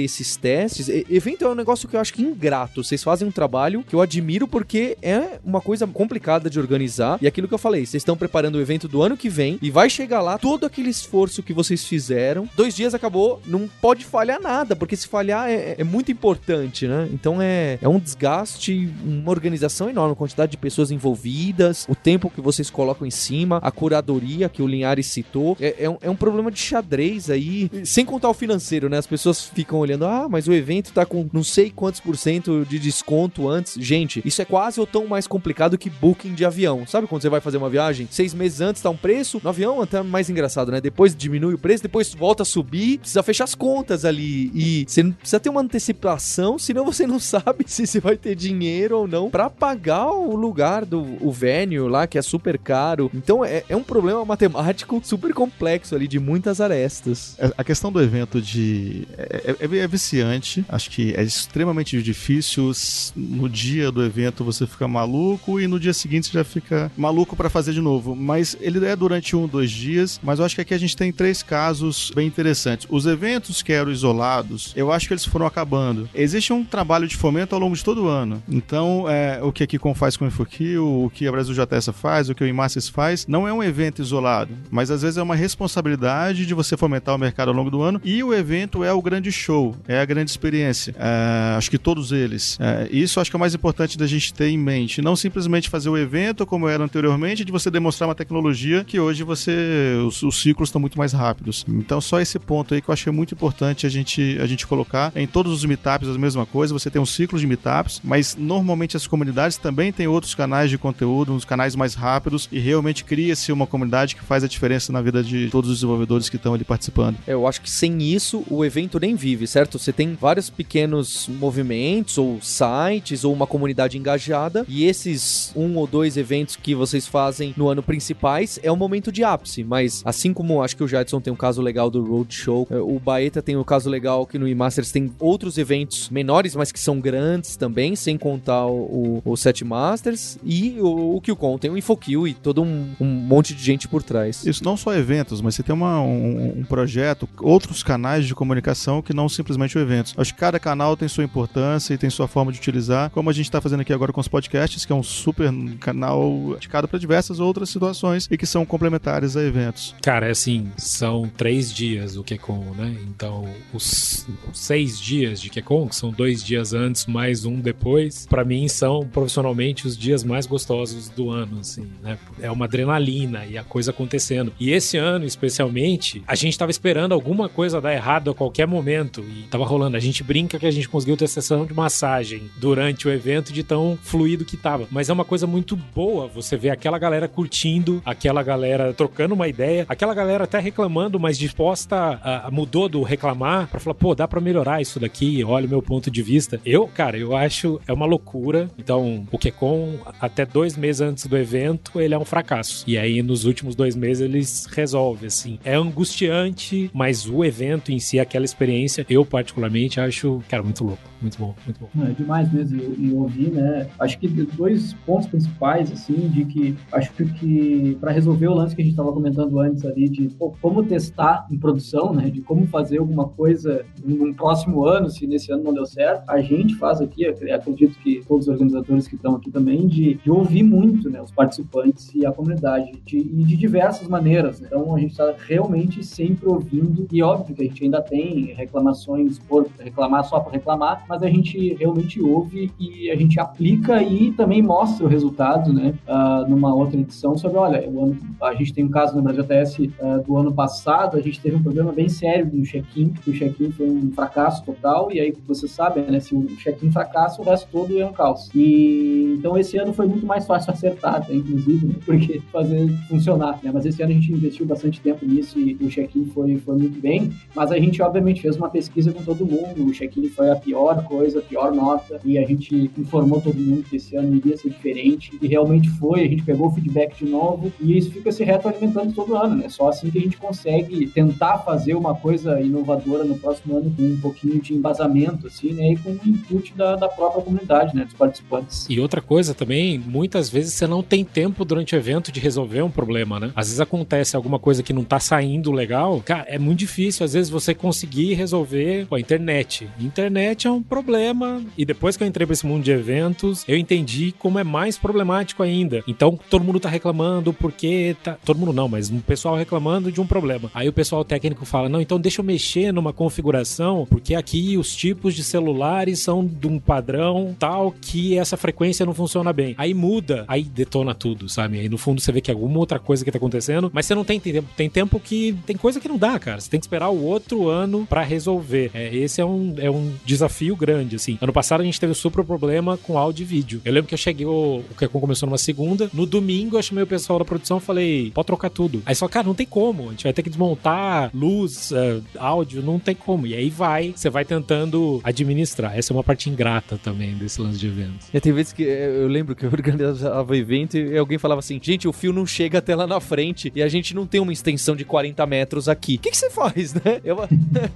esses testes, evento é um negócio que eu acho que ingrato. Vocês fazem um trabalho que eu admiro porque é uma coisa complicada de organizar. E aquilo que eu falei, vocês estão preparando o evento do ano que vem e vai chegar lá todo aquele esforço que vocês fizeram. Dois dias acabou, não pode falhar nada, porque se falhar é, é muito importante, né? Então é, é um desgaste, uma organização enorme, a quantidade de pessoas envolvidas, o tempo que vocês colocam em cima, a curadoria que o Linhares citou. É, é um, é um problema de xadrez aí, sem contar o financeiro, né? As pessoas ficam olhando, ah, mas o evento tá com não sei quantos por cento de desconto antes. Gente, isso é quase ou tão mais complicado que booking de avião. Sabe quando você vai fazer uma viagem? Seis meses antes tá um preço, no avião até mais engraçado, né? Depois diminui o preço, depois volta a subir, precisa fechar as contas ali. E você precisa ter uma antecipação, senão você não sabe se você vai ter dinheiro ou não pra pagar o lugar do o venue lá, que é super caro. Então é, é um problema matemático super complexo ali, de muitas arestas. É, A questão do evento de. É, é- é viciante, acho que é extremamente difícil. No dia do evento você fica maluco e no dia seguinte você já fica maluco pra fazer de novo. Mas ele é durante um, dois dias. Mas eu acho que aqui a gente tem três casos bem interessantes. Os eventos que eram isolados, eu acho que eles foram acabando. Existe um trabalho de fomento ao longo de todo o ano. Então, é, o que a Kikon faz com o InfoKill, o que a Brasil JS faz, o que o Imaces faz, não é um evento isolado, mas às vezes é uma responsabilidade de você fomentar o mercado ao longo do ano e o evento é o grande show, é a grande experiência. É, acho que todos eles. É, isso acho que é o mais importante da gente ter em mente. Não simplesmente fazer o evento como era anteriormente, de você demonstrar uma tecnologia que hoje você. os, os ciclos estão muito mais rápidos. Então, só esse ponto aí que eu achei muito importante a gente, a gente colocar. Em todos os meetups a mesma coisa, você tem um ciclo de meetups, mas normalmente as comunidades também têm outros canais de conteúdo, uns canais mais rápidos, e realmente cria-se uma comunidade que faz a diferença na vida de todos os desenvolvedores que estão ali participando. Eu acho que sem isso o evento nem vive, certo? Você tem vários pequenos movimentos ou sites ou uma comunidade engajada e esses um ou dois eventos que vocês fazem no ano principais é o momento de ápice, mas assim como acho que o Jadson tem um caso legal do Roadshow, eh, o Baeta tem um caso legal que no eMasters tem outros eventos menores, mas que são grandes também, sem contar o, o, o Set Masters e o, o QCon tem o InfoQ e todo um, um monte de gente por trás. Isso não só eventos, mas você tem uma, um, um projeto, outros canais de comunicação que não simplesmente o eventos. Acho que cada canal tem sua importância e tem sua forma de utilizar, como a gente está fazendo aqui agora com os podcasts, que é um super canal dedicado para diversas outras situações e que são complementares a eventos. Cara, é assim, são três dias o QCon, né? Então, os seis dias de QCon, que são dois dias antes mais um depois, pra mim são profissionalmente os dias mais gostosos do ano, assim, né? É uma adrenalina e a coisa acontecendo. E esse ano, especialmente, a gente tava esperando alguma coisa dar errado a qualquer momento e tava rolando. A gente brinca que a gente conseguiu ter sessão de massagem durante o evento de tão fluido que tava. Mas é uma coisa muito boa você ver aquela galera curtindo, aquela galera trocando uma ideia, aquela galera até reclamando, mas disposta a, a- mudou do reclamar pra falar, pô, dá pra melhorar isso daqui, olha o meu ponto de vista. Eu, cara, eu acho é uma loucura. Então, o QCon, até dois meses antes do evento, ele é um fracasso. E aí, nos últimos dois meses, eles resolvem, assim. É angustiante, mas o evento em si, aquela experiência, eu particularmente acho, cara, muito louco. Muito bom, muito bom. É demais mesmo. Eu ouvi, né? Acho que dois pontos principais, assim, de que acho que para resolver o lance que a gente estava comentando antes ali, de pô, como testar em produção, né? De como fazer alguma coisa num próximo ano, se nesse ano não deu certo, a gente faz aqui, acredito que todos os organizadores que estão aqui também, de, de ouvir muito, né? Os participantes e a comunidade, de, e de diversas maneiras. Né? Então a gente está realmente sempre ouvindo, e óbvio que a gente ainda tem reclamações por reclamar só por reclamar, mas a gente realmente ouve e a gente aplica e também mostra o resultado, né? ah, numa outra edição sobre, olha, ano- a gente tem um caso no Brasil TS ah, do ano passado, a gente teve um problema bem sério no check-in, o check-in foi um fracasso total, e aí você sabe, né? Se o check-in fracassa, o resto todo é um caos. E então esse ano foi muito mais fácil acertar, até, inclusive, né, porque fazer funcionar, né? Mas esse ano a gente investiu bastante tempo nisso e o check-in foi, foi muito bem, mas a gente obviamente fez uma pesquisa com todo mundo, o check-in foi a pior coisa, a pior nota, e a gente informou todo mundo que esse ano iria ser diferente, e realmente foi, a gente pegou o feedback de novo, e isso fica se retroalimentando todo ano, né? Só assim que a gente consegue tentar fazer uma coisa inovadora no próximo ano com um pouquinho de embasamento, assim, né? E com o input da, da própria comunidade, né? Dos participantes. E outra coisa também, muitas vezes você não tem tempo durante o evento de resolver um problema, né? Às vezes acontece alguma coisa que não tá saindo legal, cara, é muito difícil às vezes você conseguir resolver com a internet. Internet é um problema, e depois que eu entrei pra esse mundo de eventos, eu entendi como é mais problemático ainda. Então, todo mundo tá reclamando porque tá... Todo mundo não, mas o pessoal reclamando de um problema. Aí o pessoal técnico fala, não, então deixa eu mexer numa configuração, porque aqui os tipos de celulares são de um padrão tal que essa frequência não funciona bem. Aí muda, aí detona tudo, sabe? Aí no fundo você vê que é alguma outra coisa que tá acontecendo, mas você não tem tempo. Tem tempo que tem coisa que não dá, cara. Você tem que esperar o outro ano para resolver. É, esse é um, é um desafio grande, assim. Ano passado a gente teve um super problema com áudio e vídeo. Eu lembro que eu cheguei, o, o que começou numa segunda, no domingo eu chamei o pessoal da produção e falei, pode trocar tudo. Aí só, cara, não tem como. A gente vai ter que desmontar luz, uh, áudio, não tem como. E aí vai, você vai tentando administrar. Essa é uma parte ingrata também desse lance de eventos. E tem vezes que eh, eu lembro que eu organizava evento e alguém falava assim: gente, o fio não chega até lá na frente e a gente não tem uma extensão de 40 metros aqui. O que, que você faz, né? Eu...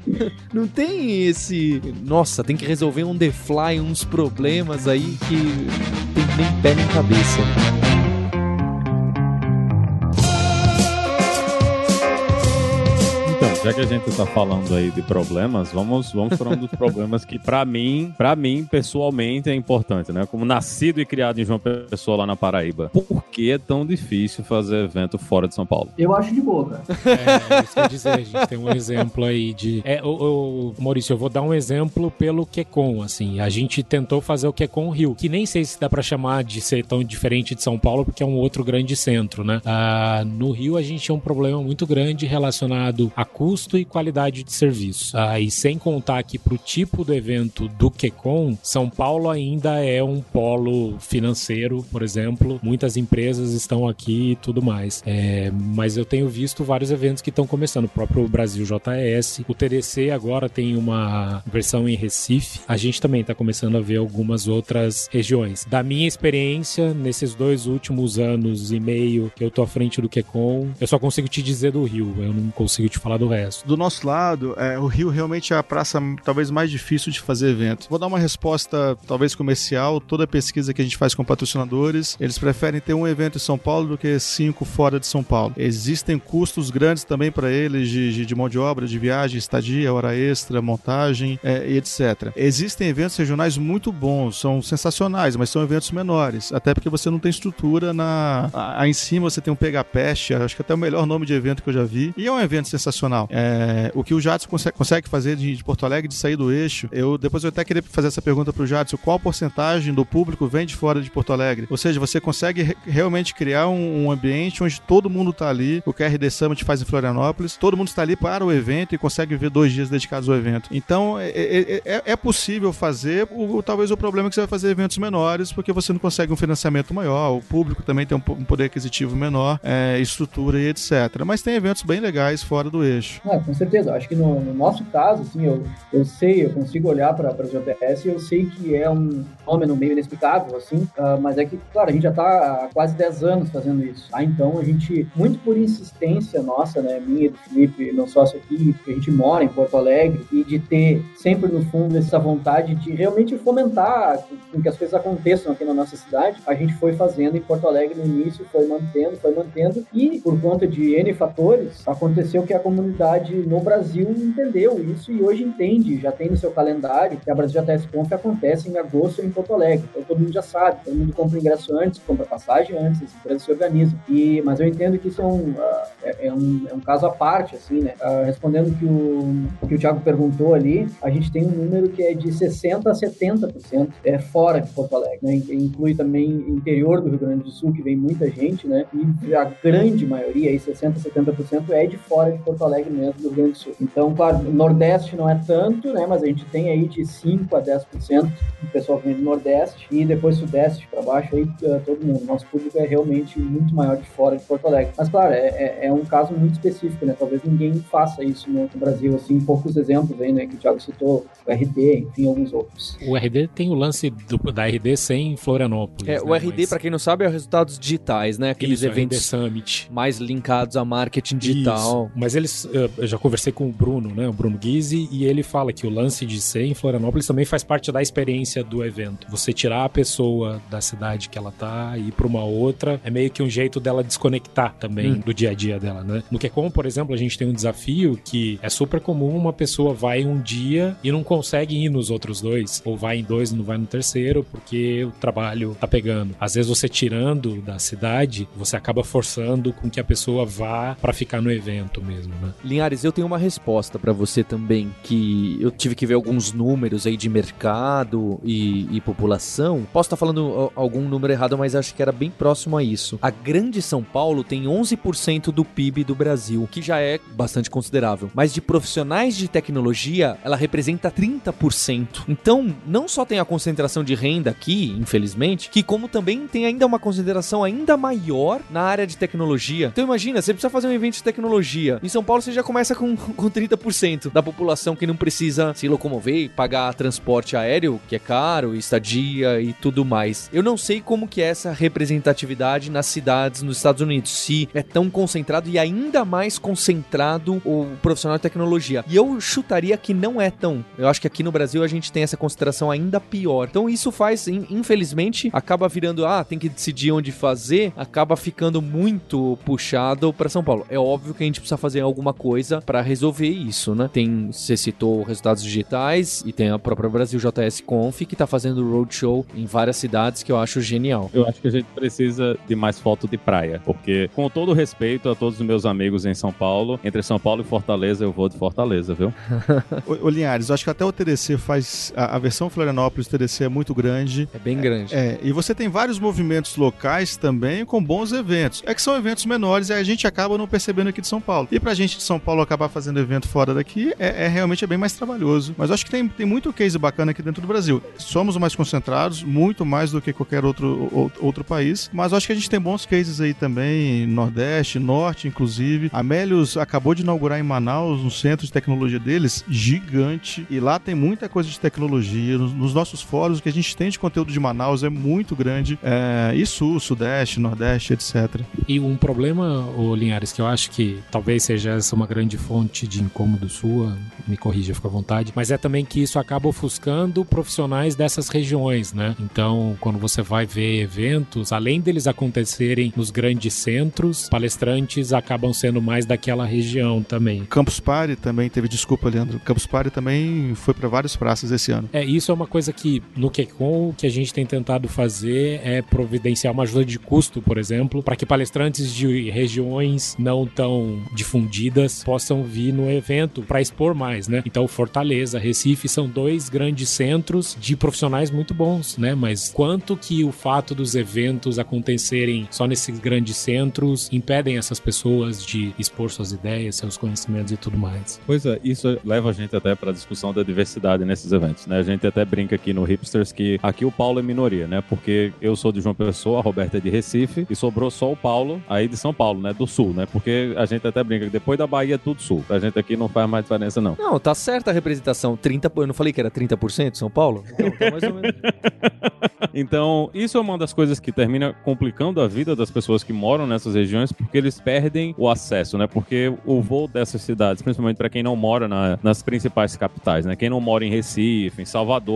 não tem esse. Nossa, tem que resolver um the fly, uns problemas aí que tem nem pé nem cabeça. Já que a gente tá falando aí de problemas, vamos, vamos para um dos problemas que, para mim, para mim, pessoalmente, é importante, né? Como nascido e criado em João Pessoa lá na Paraíba. Por que é tão difícil fazer evento fora de São Paulo? Eu acho de boa, cara. É, isso que eu dizer, a gente tem um exemplo aí de. É, o, o, Maurício, eu vou dar um exemplo pelo QCon, assim. A gente tentou fazer o QCon Rio, que nem sei se dá para chamar de ser tão diferente de São Paulo, porque é um outro grande centro, né? Ah, no Rio a gente tinha um problema muito grande relacionado a custo e qualidade de serviço. Ah, e sem contar que para o tipo do evento do QCon, São Paulo ainda é um polo financeiro, por exemplo. Muitas empresas estão aqui e tudo mais. É, mas eu tenho visto vários eventos que estão começando. O próprio Brasil JS. O TDC agora tem uma versão em Recife. A gente também está começando a ver algumas outras regiões. Da minha experiência, nesses dois últimos anos e meio que eu tô à frente do QCon, eu só consigo te dizer do Rio. Eu não consigo te falar do resto. Do nosso lado, é, o Rio realmente é a praça talvez mais difícil de fazer evento. Vou dar uma resposta talvez comercial. Toda pesquisa que a gente faz com patrocinadores, eles preferem ter um evento em São Paulo do que cinco fora de São Paulo. Existem custos grandes também para eles de, de, de, mão de obra, de viagem, estadia, hora extra, montagem é, e etc. Existem eventos regionais muito bons, são sensacionais, mas são eventos menores, até porque você não tem estrutura na. Aí em cima você tem um pega-peste, acho que até o melhor nome de evento que eu já vi, e é um evento sensacional. É, o que o Jadson consegue, consegue fazer de, de, Porto Alegre, de sair do eixo, eu depois eu até queria fazer essa pergunta pro Jadson, qual porcentagem do público vem de fora de Porto Alegre? Ou seja, você consegue re realmente criar um, um, ambiente onde todo mundo tá ali, o KRD Summit faz em Florianópolis, todo mundo está ali para o evento e consegue ver dois dias dedicados ao evento. Então, é, é, é, é possível fazer, o, talvez o problema é que você vai fazer eventos menores, porque você não consegue um financiamento maior, o público também tem um, um poder aquisitivo menor, é, estrutura e etc. Mas tem eventos bem legais fora do eixo. Ah, com certeza. Acho que no, no, nosso caso, assim, eu, eu sei, eu consigo olhar para o JPS e eu sei que é um fenômeno meio inexplicável, assim, uh, mas é que, claro, a gente já está há quase 10 anos fazendo isso. Tá? Então, a gente, muito por insistência nossa, né, minha do Felipe, meu sócio aqui, porque a gente mora em Porto Alegre, e de ter sempre no fundo essa vontade de realmente fomentar com que as coisas aconteçam aqui na nossa cidade, a gente foi fazendo em Porto Alegre no início, foi mantendo, foi mantendo, e por conta de N fatores, aconteceu que a comunidade no Brasil entendeu isso e hoje entende, já tem no seu calendário que a Brasil JS Conf acontece em agosto em Porto Alegre. Então todo mundo já sabe, todo mundo compra ingresso antes, compra passagem antes, as empresas se organizam. E, mas eu entendo que isso é um, uh, é, é, um, é um caso à parte, assim, né? Uh, respondendo que o que o Thiago perguntou ali, a gente tem um número que é de 60% a 70% é fora de Porto Alegre, né? Inclui também interior do Rio Grande do Sul, que vem muita gente, né? E a grande maioria, aí 60%, 70% é de fora de Porto Alegre Alegre mesmo, do Rio Grande do Sul. Então, claro, o Nordeste não é tanto, né? Mas a gente tem aí de 5 a 10% do pessoal que vem do Nordeste e depois Sudeste para baixo aí uh, todo mundo. Nosso público é realmente muito maior de fora de Porto Alegre. Mas, claro, é, é, é um caso muito específico, né? Talvez ninguém faça isso no Brasil, assim, poucos exemplos aí, né? Que o Thiago citou, o RD, enfim, alguns outros. O RD tem o lance do, da RD sem Florianópolis. É, né? o RD, Mas- para quem não sabe, é os resultados digitais, né? Aqueles Isso, eventos Summit. mais linkados a marketing digital. Isso. Mas eles, eh, eu já conversei com o Bruno, né, o Bruno Guise, e ele fala que o lance de ser em Florianópolis também faz parte da experiência do evento. Você tirar a pessoa da cidade que ela tá e ir pra uma outra, é meio que um jeito dela desconectar também Hum. do dia a dia dela, né? No QCon, por exemplo, a gente tem um desafio que é super comum uma pessoa vai um dia e não consegue ir nos outros dois, ou vai em dois e não vai no terceiro, porque o trabalho tá pegando. Às vezes você tirando da cidade, você acaba forçando com que a pessoa vá pra ficar no evento mesmo, né? Linhares, eu tenho uma resposta pra você também, que eu tive que ver alguns números aí de mercado e, e população. Posso estar falando a- algum número errado, mas acho que era bem próximo a isso. A Grande São Paulo tem 11% do PIB do Brasil, que já é bastante considerável. Mas de profissionais de tecnologia, ela representa 30%. Então, não só tem a concentração de renda aqui, infelizmente, que como também tem ainda uma consideração ainda maior na área de tecnologia. Então imagina, você precisa fazer um evento de tecnologia. Em São Paulo você já começa com, com 30% da população que não precisa se locomover e pagar transporte aéreo, que é caro, estadia e tudo mais. Eu não sei como que é essa representatividade nas cidades nos Estados Unidos, se é tão concentrado e ainda mais concentrado o profissional de tecnologia. E eu chutaria que não é tão. Eu acho que aqui no Brasil a gente tem essa consideração ainda pior. Então isso faz, in- infelizmente, acaba virando, ah, tem que decidir onde fazer, acaba ficando muito puxado para São Paulo. É óbvio que a gente precisa fazer alguma coisa para resolver isso, né? Tem, você citou resultados digitais e tem a própria Brasil JS Conf que tá fazendo roadshow em várias cidades que eu acho genial. Eu acho que a gente precisa de mais foto de praia, porque com todo respeito a todos os meus amigos em São Paulo, entre São Paulo e Fortaleza, eu vou de Fortaleza, viu? Ô, ô, Linhares, eu acho que até o TDC faz. A, a versão Florianópolis TDC é muito grande. É bem grande. É, e você tem vários movimentos locais também com bons eventos. É que são eventos menores e a gente acaba não percebendo aqui de São Paulo. E pra gente de São Paulo acabar fazendo evento fora daqui é, é realmente é bem mais trabalhoso. Mas acho que tem, tem muito case bacana aqui dentro do Brasil. Somos mais concentrados, muito mais do que qualquer outro, ou- outro país. Mas acho que a gente tem bons cases aí também, Nordeste, Norte, inclusive. A Melius acabou de inaugurar em Manaus um centro de tecnologia deles gigante. E lá tem muita coisa de tecnologia. Nos, nos nossos fóruns, o que a gente tem de conteúdo de Manaus é muito grande. É, e Sul, Sudeste, Nordeste, etc. E um problema, ô Linhares, que eu acho que talvez seja essa uma grande fonte de incômodo sua, me corrija, fica à vontade, mas é também que isso acaba ofuscando profissionais dessas regiões, né? Então, quando você vai ver eventos, além deles acontecerem nos grandes centros, palestrantes acabam sendo mais daquela região também. Campus Party também teve, desculpa, Leandro. Campus Party também foi para várias praças esse ano. É, isso é uma coisa que no QCon o que a gente tem tentado fazer é providenciar uma ajuda de custo, por exemplo, para que palestrantes de regiões não tão difundidas possam vir no evento para expor mais, né? Então, Fortaleza, Recife são dois grandes centros de profissionais muito bons, né? Mas quanto que o fato dos eventos acontecerem só nesses grandes centros impedem essas pessoas de expor suas ideias, seus conhecimentos e tudo mais? Pois é, isso leva a gente até para a discussão da diversidade nesses eventos, né? A gente até brinca aqui no Hipsters que aqui o Paulo é minoria, né? Porque eu sou de João Pessoa, a Roberta é de Recife e sobrou só o Paulo aí de São Paulo, né? Do Sul, né? Porque a gente até brinca que depois da Bahia é tudo Sul. A gente aqui não faz mais diferença, não. Não, tá certa a representação. 30, eu não falei que era 30% São Paulo? Então, tá mais ou menos. Então, isso é uma das coisas que termina complicando a vida das pessoas que moram nessas regiões, porque eles perdem o acesso, né? Porque o voo dessas cidades, principalmente para quem não mora na- nas principais capitais, né? Quem não mora em Recife, em Salvador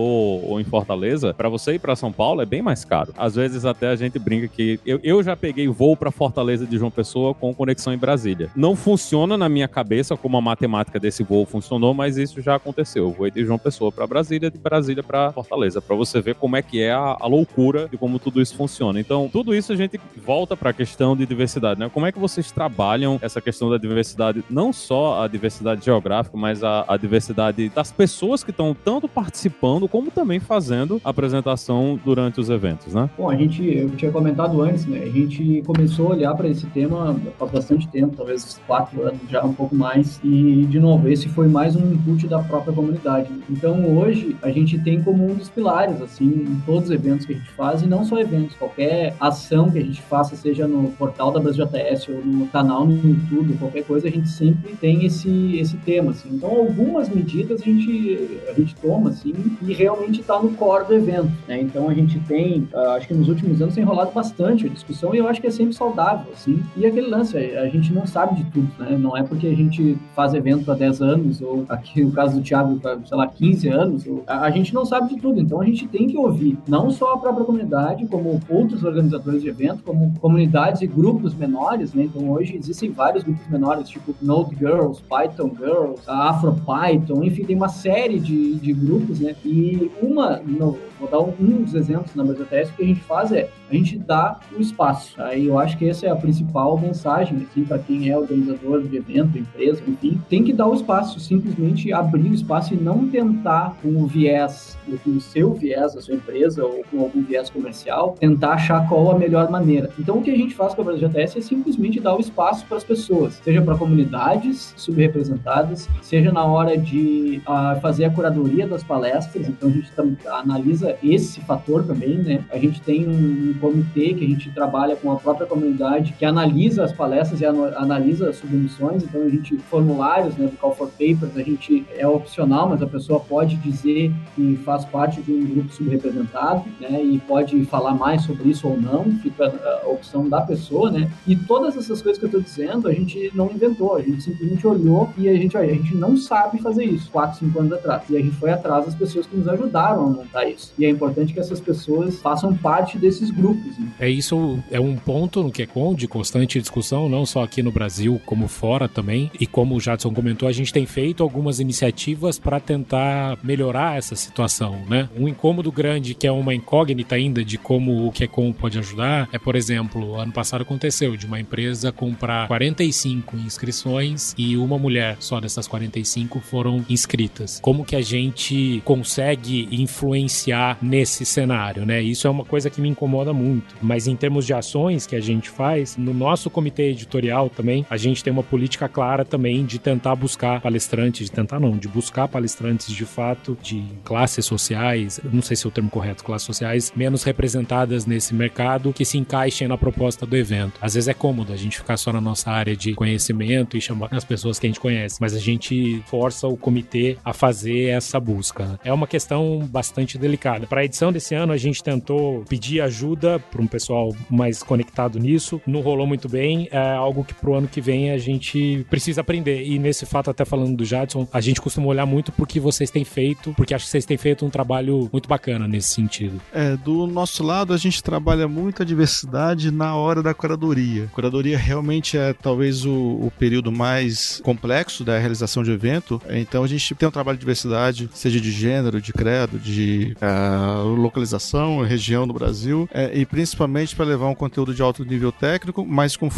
ou em Fortaleza, para você ir para São Paulo é bem mais caro. Às vezes até a gente brinca que eu, eu já peguei voo para Fortaleza de João Pessoa com conexão em Brasília. Não funciona na minha cabeça como a matemática desse voo funcionou, mas isso já aconteceu. Eu vou de João Pessoa para Brasília, de Brasília para Fortaleza, para você ver como é que é a, a loucura de como tudo isso funciona. Então, tudo isso a gente volta para a questão de diversidade, né? Como é que vocês trabalham essa questão da diversidade, não só a diversidade geográfica, mas a, a diversidade das pessoas que estão tanto participando como também fazendo a apresentação durante os eventos, né? Bom, a gente, eu tinha comentado antes, né? A gente começou a olhar para esse tema faz bastante tempo, talvez quatro anos já um pouco mais. E, de novo, esse foi mais um input da própria comunidade. Então, hoje, a gente tem como um dos pilares, assim, em todos os eventos que a gente faz, e não só eventos, qualquer ação que a gente faça, seja no portal da BrasilJS ou no canal no YouTube, qualquer coisa, a gente sempre tem esse, esse tema, assim. Então, algumas medidas a gente, a gente toma, assim, e realmente está no core do evento, né? Então, a gente tem, uh, acho que nos últimos anos tem rolado bastante a discussão e eu acho que é sempre saudável, assim. E aquele lance, a gente não sabe de tudo, né? Não é porque a gente faz evento há 10 anos, ou aqui no caso do Thiago, sei lá, 15 anos, a, a gente não sabe de tudo. Então, a gente tem que ouvir não só a própria comunidade, como outros organizadores de evento, como comunidades e grupos menores, né? Então, hoje existem vários grupos menores, tipo Node Girls, Python Girls, AfroPython, enfim, tem uma série de, de grupos, né? E uma, no, vou dar um, um dos exemplos na BrasilTS, que a gente faz é a gente dá o espaço. Aí eu acho que essa é a principal mensagem, assim, para quem é organizador de evento, empresa, enfim, tem que dar o espaço, simplesmente abrir o espaço e não tentar com o viés, com o seu viés da sua empresa ou com algum viés comercial, tentar achar qual a melhor maneira. Então o que a gente faz com a Brasil GTS é simplesmente dar o espaço para as pessoas, seja para comunidades subrepresentadas, seja na hora de uh, fazer a curadoria das palestras, então a gente analisa esse fator também, né? A gente tem um comitê que a gente trabalha com a própria comunidade, que analisa as palestras e analisa as submissões. Então, a gente, formulários né, do Call for Papers, a gente é opcional, mas a pessoa pode dizer que faz parte de um grupo subrepresentado, né, e pode falar mais sobre isso ou não, fica a opção da pessoa, né. E todas essas coisas que eu estou dizendo, a gente não inventou, a gente simplesmente olhou e a gente, a gente não sabe fazer isso, 4, 5 anos atrás. E a gente foi atrás das pessoas que nos ajudaram a montar isso. E é importante que essas pessoas façam parte desses grupos. Né? É isso, é um ponto no QCon de constante discussão, não só aqui no Brasil, como fora também. E como o Jadson comentou, a gente tem feito algumas iniciativas para tentar melhorar essa situação, né? Um incômodo grande que é uma incógnita ainda de como o QCon pode ajudar é, por exemplo, ano passado aconteceu de uma empresa comprar 45 inscrições e uma mulher só dessas 45 foram inscritas. Como que a gente consegue influenciar nesse cenário, né? Isso é uma coisa que me incomoda muito. Mas em termos de ações que a gente faz, no nosso comitê editorial também, a gente tem uma política clara também de tentar buscar palestrantes, de tentar não, de buscar palestrantes de fato de classes sociais, não sei se é o termo correto, classes sociais menos representadas nesse mercado que se encaixem na proposta do evento. Às vezes é cômodo a gente ficar só na nossa área de conhecimento e chamar as pessoas que a gente conhece, mas a gente força o comitê a fazer essa busca. É uma questão bastante delicada. Para a edição desse ano, a gente tentou pedir ajuda ajuda para um pessoal mais conectado nisso. Não rolou muito bem, é algo que pro ano que vem a gente precisa aprender. E nesse fato, até falando do Jadson, a gente costuma olhar muito porque vocês têm feito, porque acho que vocês têm feito um trabalho muito bacana nesse sentido. É, do nosso lado, a gente trabalha muito a diversidade na hora da curadoria. A curadoria realmente é talvez o, o período mais complexo da realização de evento, então a gente tem um trabalho de diversidade, seja de gênero, de credo, de uh, localização, região do Brasil, é, e principalmente para levar um conteúdo de alto nível técnico, mas com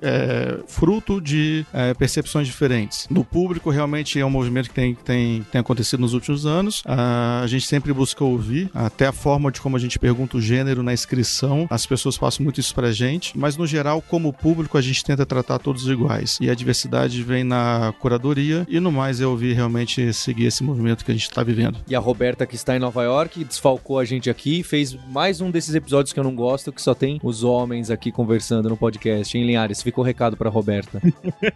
é, fruto de é, percepções diferentes. No público, realmente é um movimento que tem, tem, tem acontecido nos últimos anos. a gente sempre busca ouvir, até a forma de como a gente pergunta o gênero na inscrição, as pessoas passam muito isso para a gente, mas no geral, como público, a gente tenta tratar todos iguais. E a diversidade vem na curadoria e no mais é ouvir realmente seguir esse movimento que a gente está vivendo. E a Roberta, que está em Nova York, desfalcou a gente aqui, fez mais um desses episódios que eu não gosto, que só tem os homens aqui conversando no podcast. Em Linhares, fica o recado pra Roberta.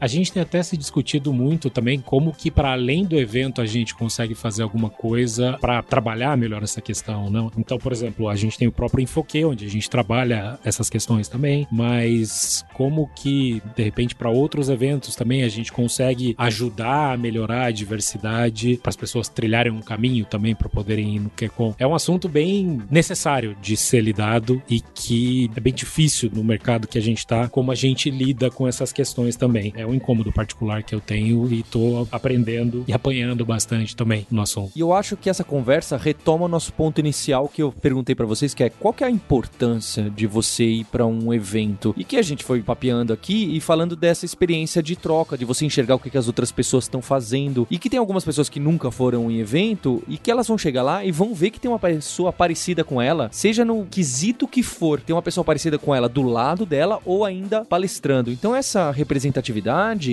A gente tem até se discutido muito também como que para além do evento a gente consegue fazer alguma coisa para trabalhar melhor essa questão, não? Então, por exemplo, a gente tem o próprio Infoque, onde a gente trabalha essas questões também, mas como que de repente para outros eventos também a gente consegue ajudar a melhorar a diversidade para as pessoas trilharem um caminho também para poderem ir no QCon. É um assunto bem necessário de ser lidado e que é bem difícil no mercado que a gente está, como a gente lida com essas questões também. É um um incômodo particular que eu tenho e tô aprendendo e apanhando bastante também no assunto. E eu acho que essa conversa retoma o nosso ponto inicial que eu perguntei para vocês, que é qual que é a importância de você ir para um evento? E que a gente foi papeando aqui e falando dessa experiência de troca, de você enxergar o que, que as outras pessoas estão fazendo. E que tem algumas pessoas que nunca foram em evento e que elas vão chegar lá e vão ver que tem uma pessoa parecida com ela, seja no quesito que for, tem uma pessoa parecida com ela do lado dela ou ainda palestrando. Então essa representatividade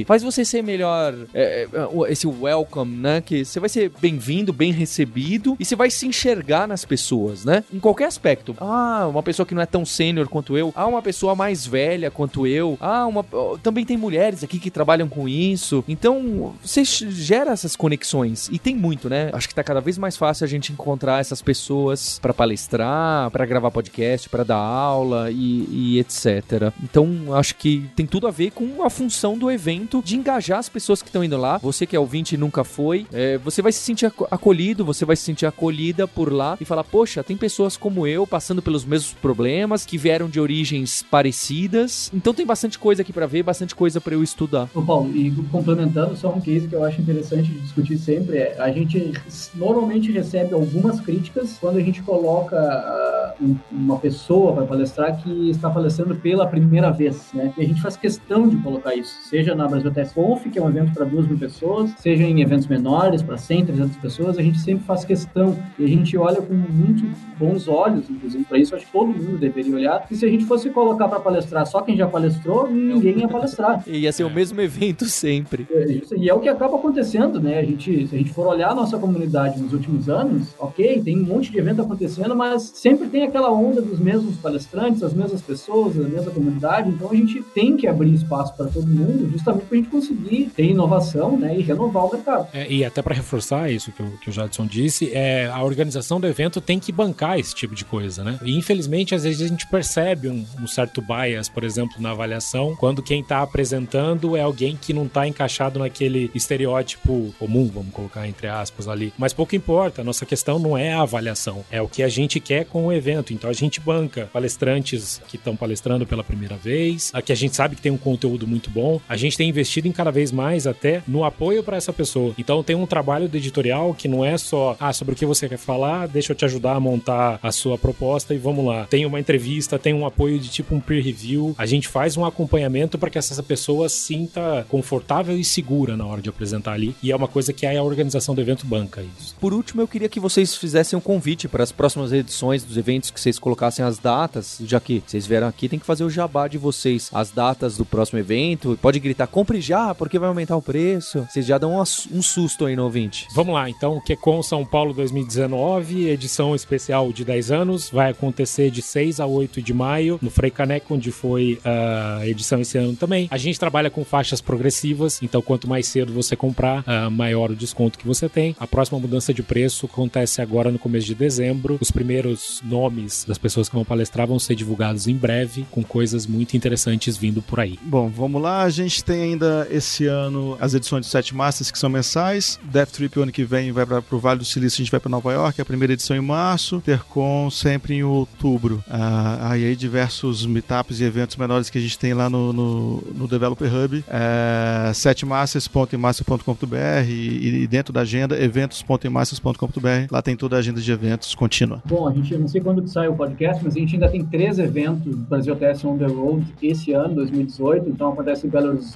faz você ser melhor, é, é, esse welcome, né? Que você vai ser bem-vindo, bem recebido e você vai se enxergar nas pessoas, né? Em qualquer aspecto. Ah, uma pessoa que não é tão sênior quanto eu. Ah, uma pessoa mais velha quanto eu. Ah, uma também tem mulheres aqui que trabalham com isso. Então, você gera essas conexões e tem muito, né? Acho que tá cada vez mais fácil a gente encontrar essas pessoas para palestrar, para gravar podcast, para dar aula e, e etc. Então, acho que tem tudo a ver com a função do evento de engajar as pessoas que estão indo lá. Você que é ouvinte e nunca foi, é, você vai se sentir acolhido, você vai se sentir acolhida por lá e falar: Poxa, tem pessoas como eu passando pelos mesmos problemas, que vieram de origens parecidas. Então tem bastante coisa aqui para ver, bastante coisa para eu estudar. Ô Paulo, e complementando, só um case que eu acho interessante de discutir sempre é: a gente normalmente recebe algumas críticas quando a gente coloca uh, uma pessoa para palestrar que está palestrando pela primeira vez, né? E a gente faz questão de colocar isso, seja na Brasil Test Conf, que é um evento para duas mil pessoas, seja em eventos menores, para 100, 300 pessoas, a gente sempre faz questão e a gente olha com muito bons olhos, inclusive, para isso. Acho que todo mundo deveria olhar. E se a gente fosse colocar para palestrar só quem já palestrou, ninguém ia palestrar. ia ser o mesmo evento sempre. É, e é o que acaba acontecendo, né? A gente, se a gente for olhar a nossa comunidade nos últimos anos, ok, tem um monte de evento acontecendo, mas sempre tem aquela onda dos mesmos palestrantes, as mesmas pessoas, a mesma comunidade. Então a gente tem que abrir espaço para todo mundo, justamente para a gente conseguir ter inovação, né? E renovar o mercado. É, e até para reforçar isso que o, que o Jadson disse, é, a organização do evento tem que bancar esse tipo de coisa, né? E infelizmente, às vezes a gente percebe um, um certo bias, por exemplo, na avaliação, quando quem está apresentando é alguém que não está encaixado naquele estereótipo comum, vamos colocar entre aspas ali. Mas pouco importa, a nossa questão não é a avaliação, é o que a gente quer com o evento. Então a gente banca palestrantes que estão palestrando pela primeira vez, aqui a gente sabe que tem um conteúdo muito bom, a gente tem investido em cada vez mais até no apoio para essa pessoa. Então tem um trabalho do editorial que não é só, ah, sobre o que você quer falar, deixa eu te ajudar a montar a sua proposta e vamos lá. Tem uma entrevista, tem um apoio de tipo um peer review. A gente faz um acompanhamento para que essa pessoa sinta confortável e segura na hora de apresentar ali. E é uma coisa que a organização do evento banca isso. Por último, eu queria que vocês fizessem um convite para as próximas edições dos eventos, que vocês colocassem as datas, já que vocês vieram aqui, tem que fazer o jabá de vocês, as datas do próximo evento. Pode gritar, compre já, porque vai aumentar o preço. Vocês já dão um susto aí no ouvinte. Vamos lá, então, o QCon São Paulo 2019, edição especial de 10 anos, vai acontecer de 6 a 8 de maio, no Frei Caneco, onde foi a edição esse ano também. A gente trabalha com faixas progressivas, então quanto mais cedo você comprar, uh, maior o desconto que você tem. A próxima mudança de preço acontece agora no começo de dezembro. Os primeiros nomes das pessoas que vão palestrar vão ser divulgados em breve, com coisas muito interessantes vindo por aí. Bom, vamos lá. A gente tem ainda esse ano as edições de Sete Masters, que são mensais. Death Trip, o ano que vem, vai para o Vale do Silício, a gente vai para Nova York, a primeira edição em março. Tercon sempre em outubro. Ah, aí diversos meetups e eventos menores que a gente tem lá no, no, no Developer Hub. É, setemassas.emaster.com.br e, e dentro da agenda, eventos.emassas.com.br. Lá tem toda a agenda de eventos contínua. Bom, a gente, não sei quando sai o podcast, mas a gente ainda tem três eventos Brasil TS On The Road esse ano, 2018. Então acontece em Belo Horizonte,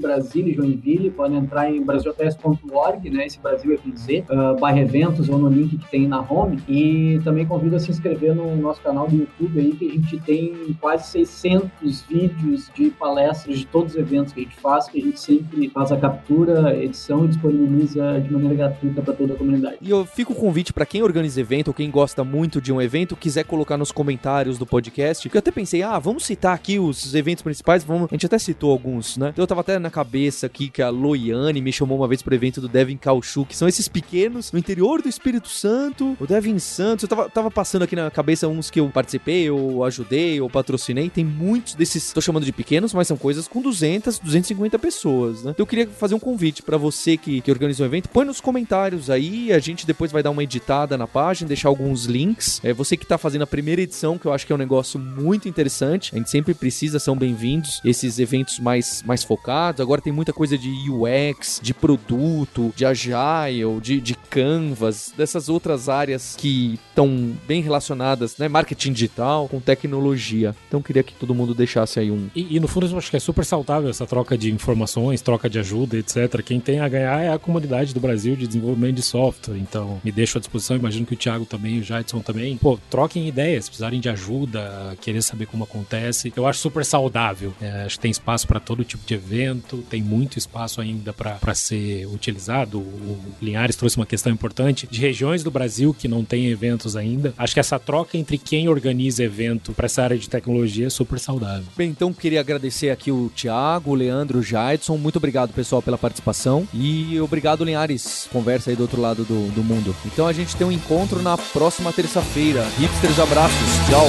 Brasília e Joinville. Podem entrar em brasilts.org, né? Esse Brasil é com Z, uh, barra eventos ou no link que tem na home. E também convido a se inscrever no nosso canal do YouTube aí, que a gente tem quase 600 vídeos de palestras de todos os eventos que a gente faz, que a gente sempre faz a captura, edição e disponibiliza de maneira gratuita para toda a comunidade. E eu fico o convite para quem organiza evento ou quem gosta muito de um evento, quiser colocar nos comentários do podcast, que eu até pensei, ah, vamos citar aqui os eventos principais, vamos... a gente até citou alguns, né? Então eu tava até na cabeça aqui que a Loiane me chamou uma vez pro evento do Devin Caochu, que são esses pequenos no interior do Espírito Santo, o Devin Santos, eu tava, tava passando aqui na cabeça uns que eu participei, eu ajudei, ou patrocinei, tem muitos desses, tô chamando de pequenos, mas são coisas com 200, 250 pessoas, né? Então eu queria fazer um convite para você que, que organizou o evento, põe nos comentários aí, a gente depois vai dar uma editada na página, deixar alguns links. É, você que tá fazendo a primeira edição, que eu acho que é um negócio muito interessante. A gente sempre precisa, são bem-vindos esses eventos mais, mais focados. Agora tem muita coisa de UX, de produto, de agile, de, de canvas, dessas outras áreas que estão bem relacionadas, né? Marketing digital com tecnologia. Então queria que todo mundo deixasse aí um. E, e, no fundo eu acho que é super saudável essa troca de informações, troca de ajuda, etc. Quem tem a ganhar é a comunidade do Brasil de desenvolvimento de software. Então me deixo à disposição, imagino que o Thiago também, o Jadson também. Pô, troquem ideias, se precisarem de ajuda, querer saber como acontece. Eu acho super saudável. É, acho que tem espaço para todo tipo de evento, tem muito espaço ainda para ser utilizado. O Linhares trouxe uma questão importante de regiões do Brasil que não tem eventos ainda. Acho que essa troca entre quem organiza evento para essa área de tecnologia é super saudável. Bem, então queria agradecer aqui o Thiago, o Leandro, o Jadson. Muito obrigado, pessoal, pela participação. E obrigado, Linhares. Conversa aí do outro lado do, do mundo. Então a gente tem um encontro na próxima terça-feira. Hipsters, abraços. Tchau.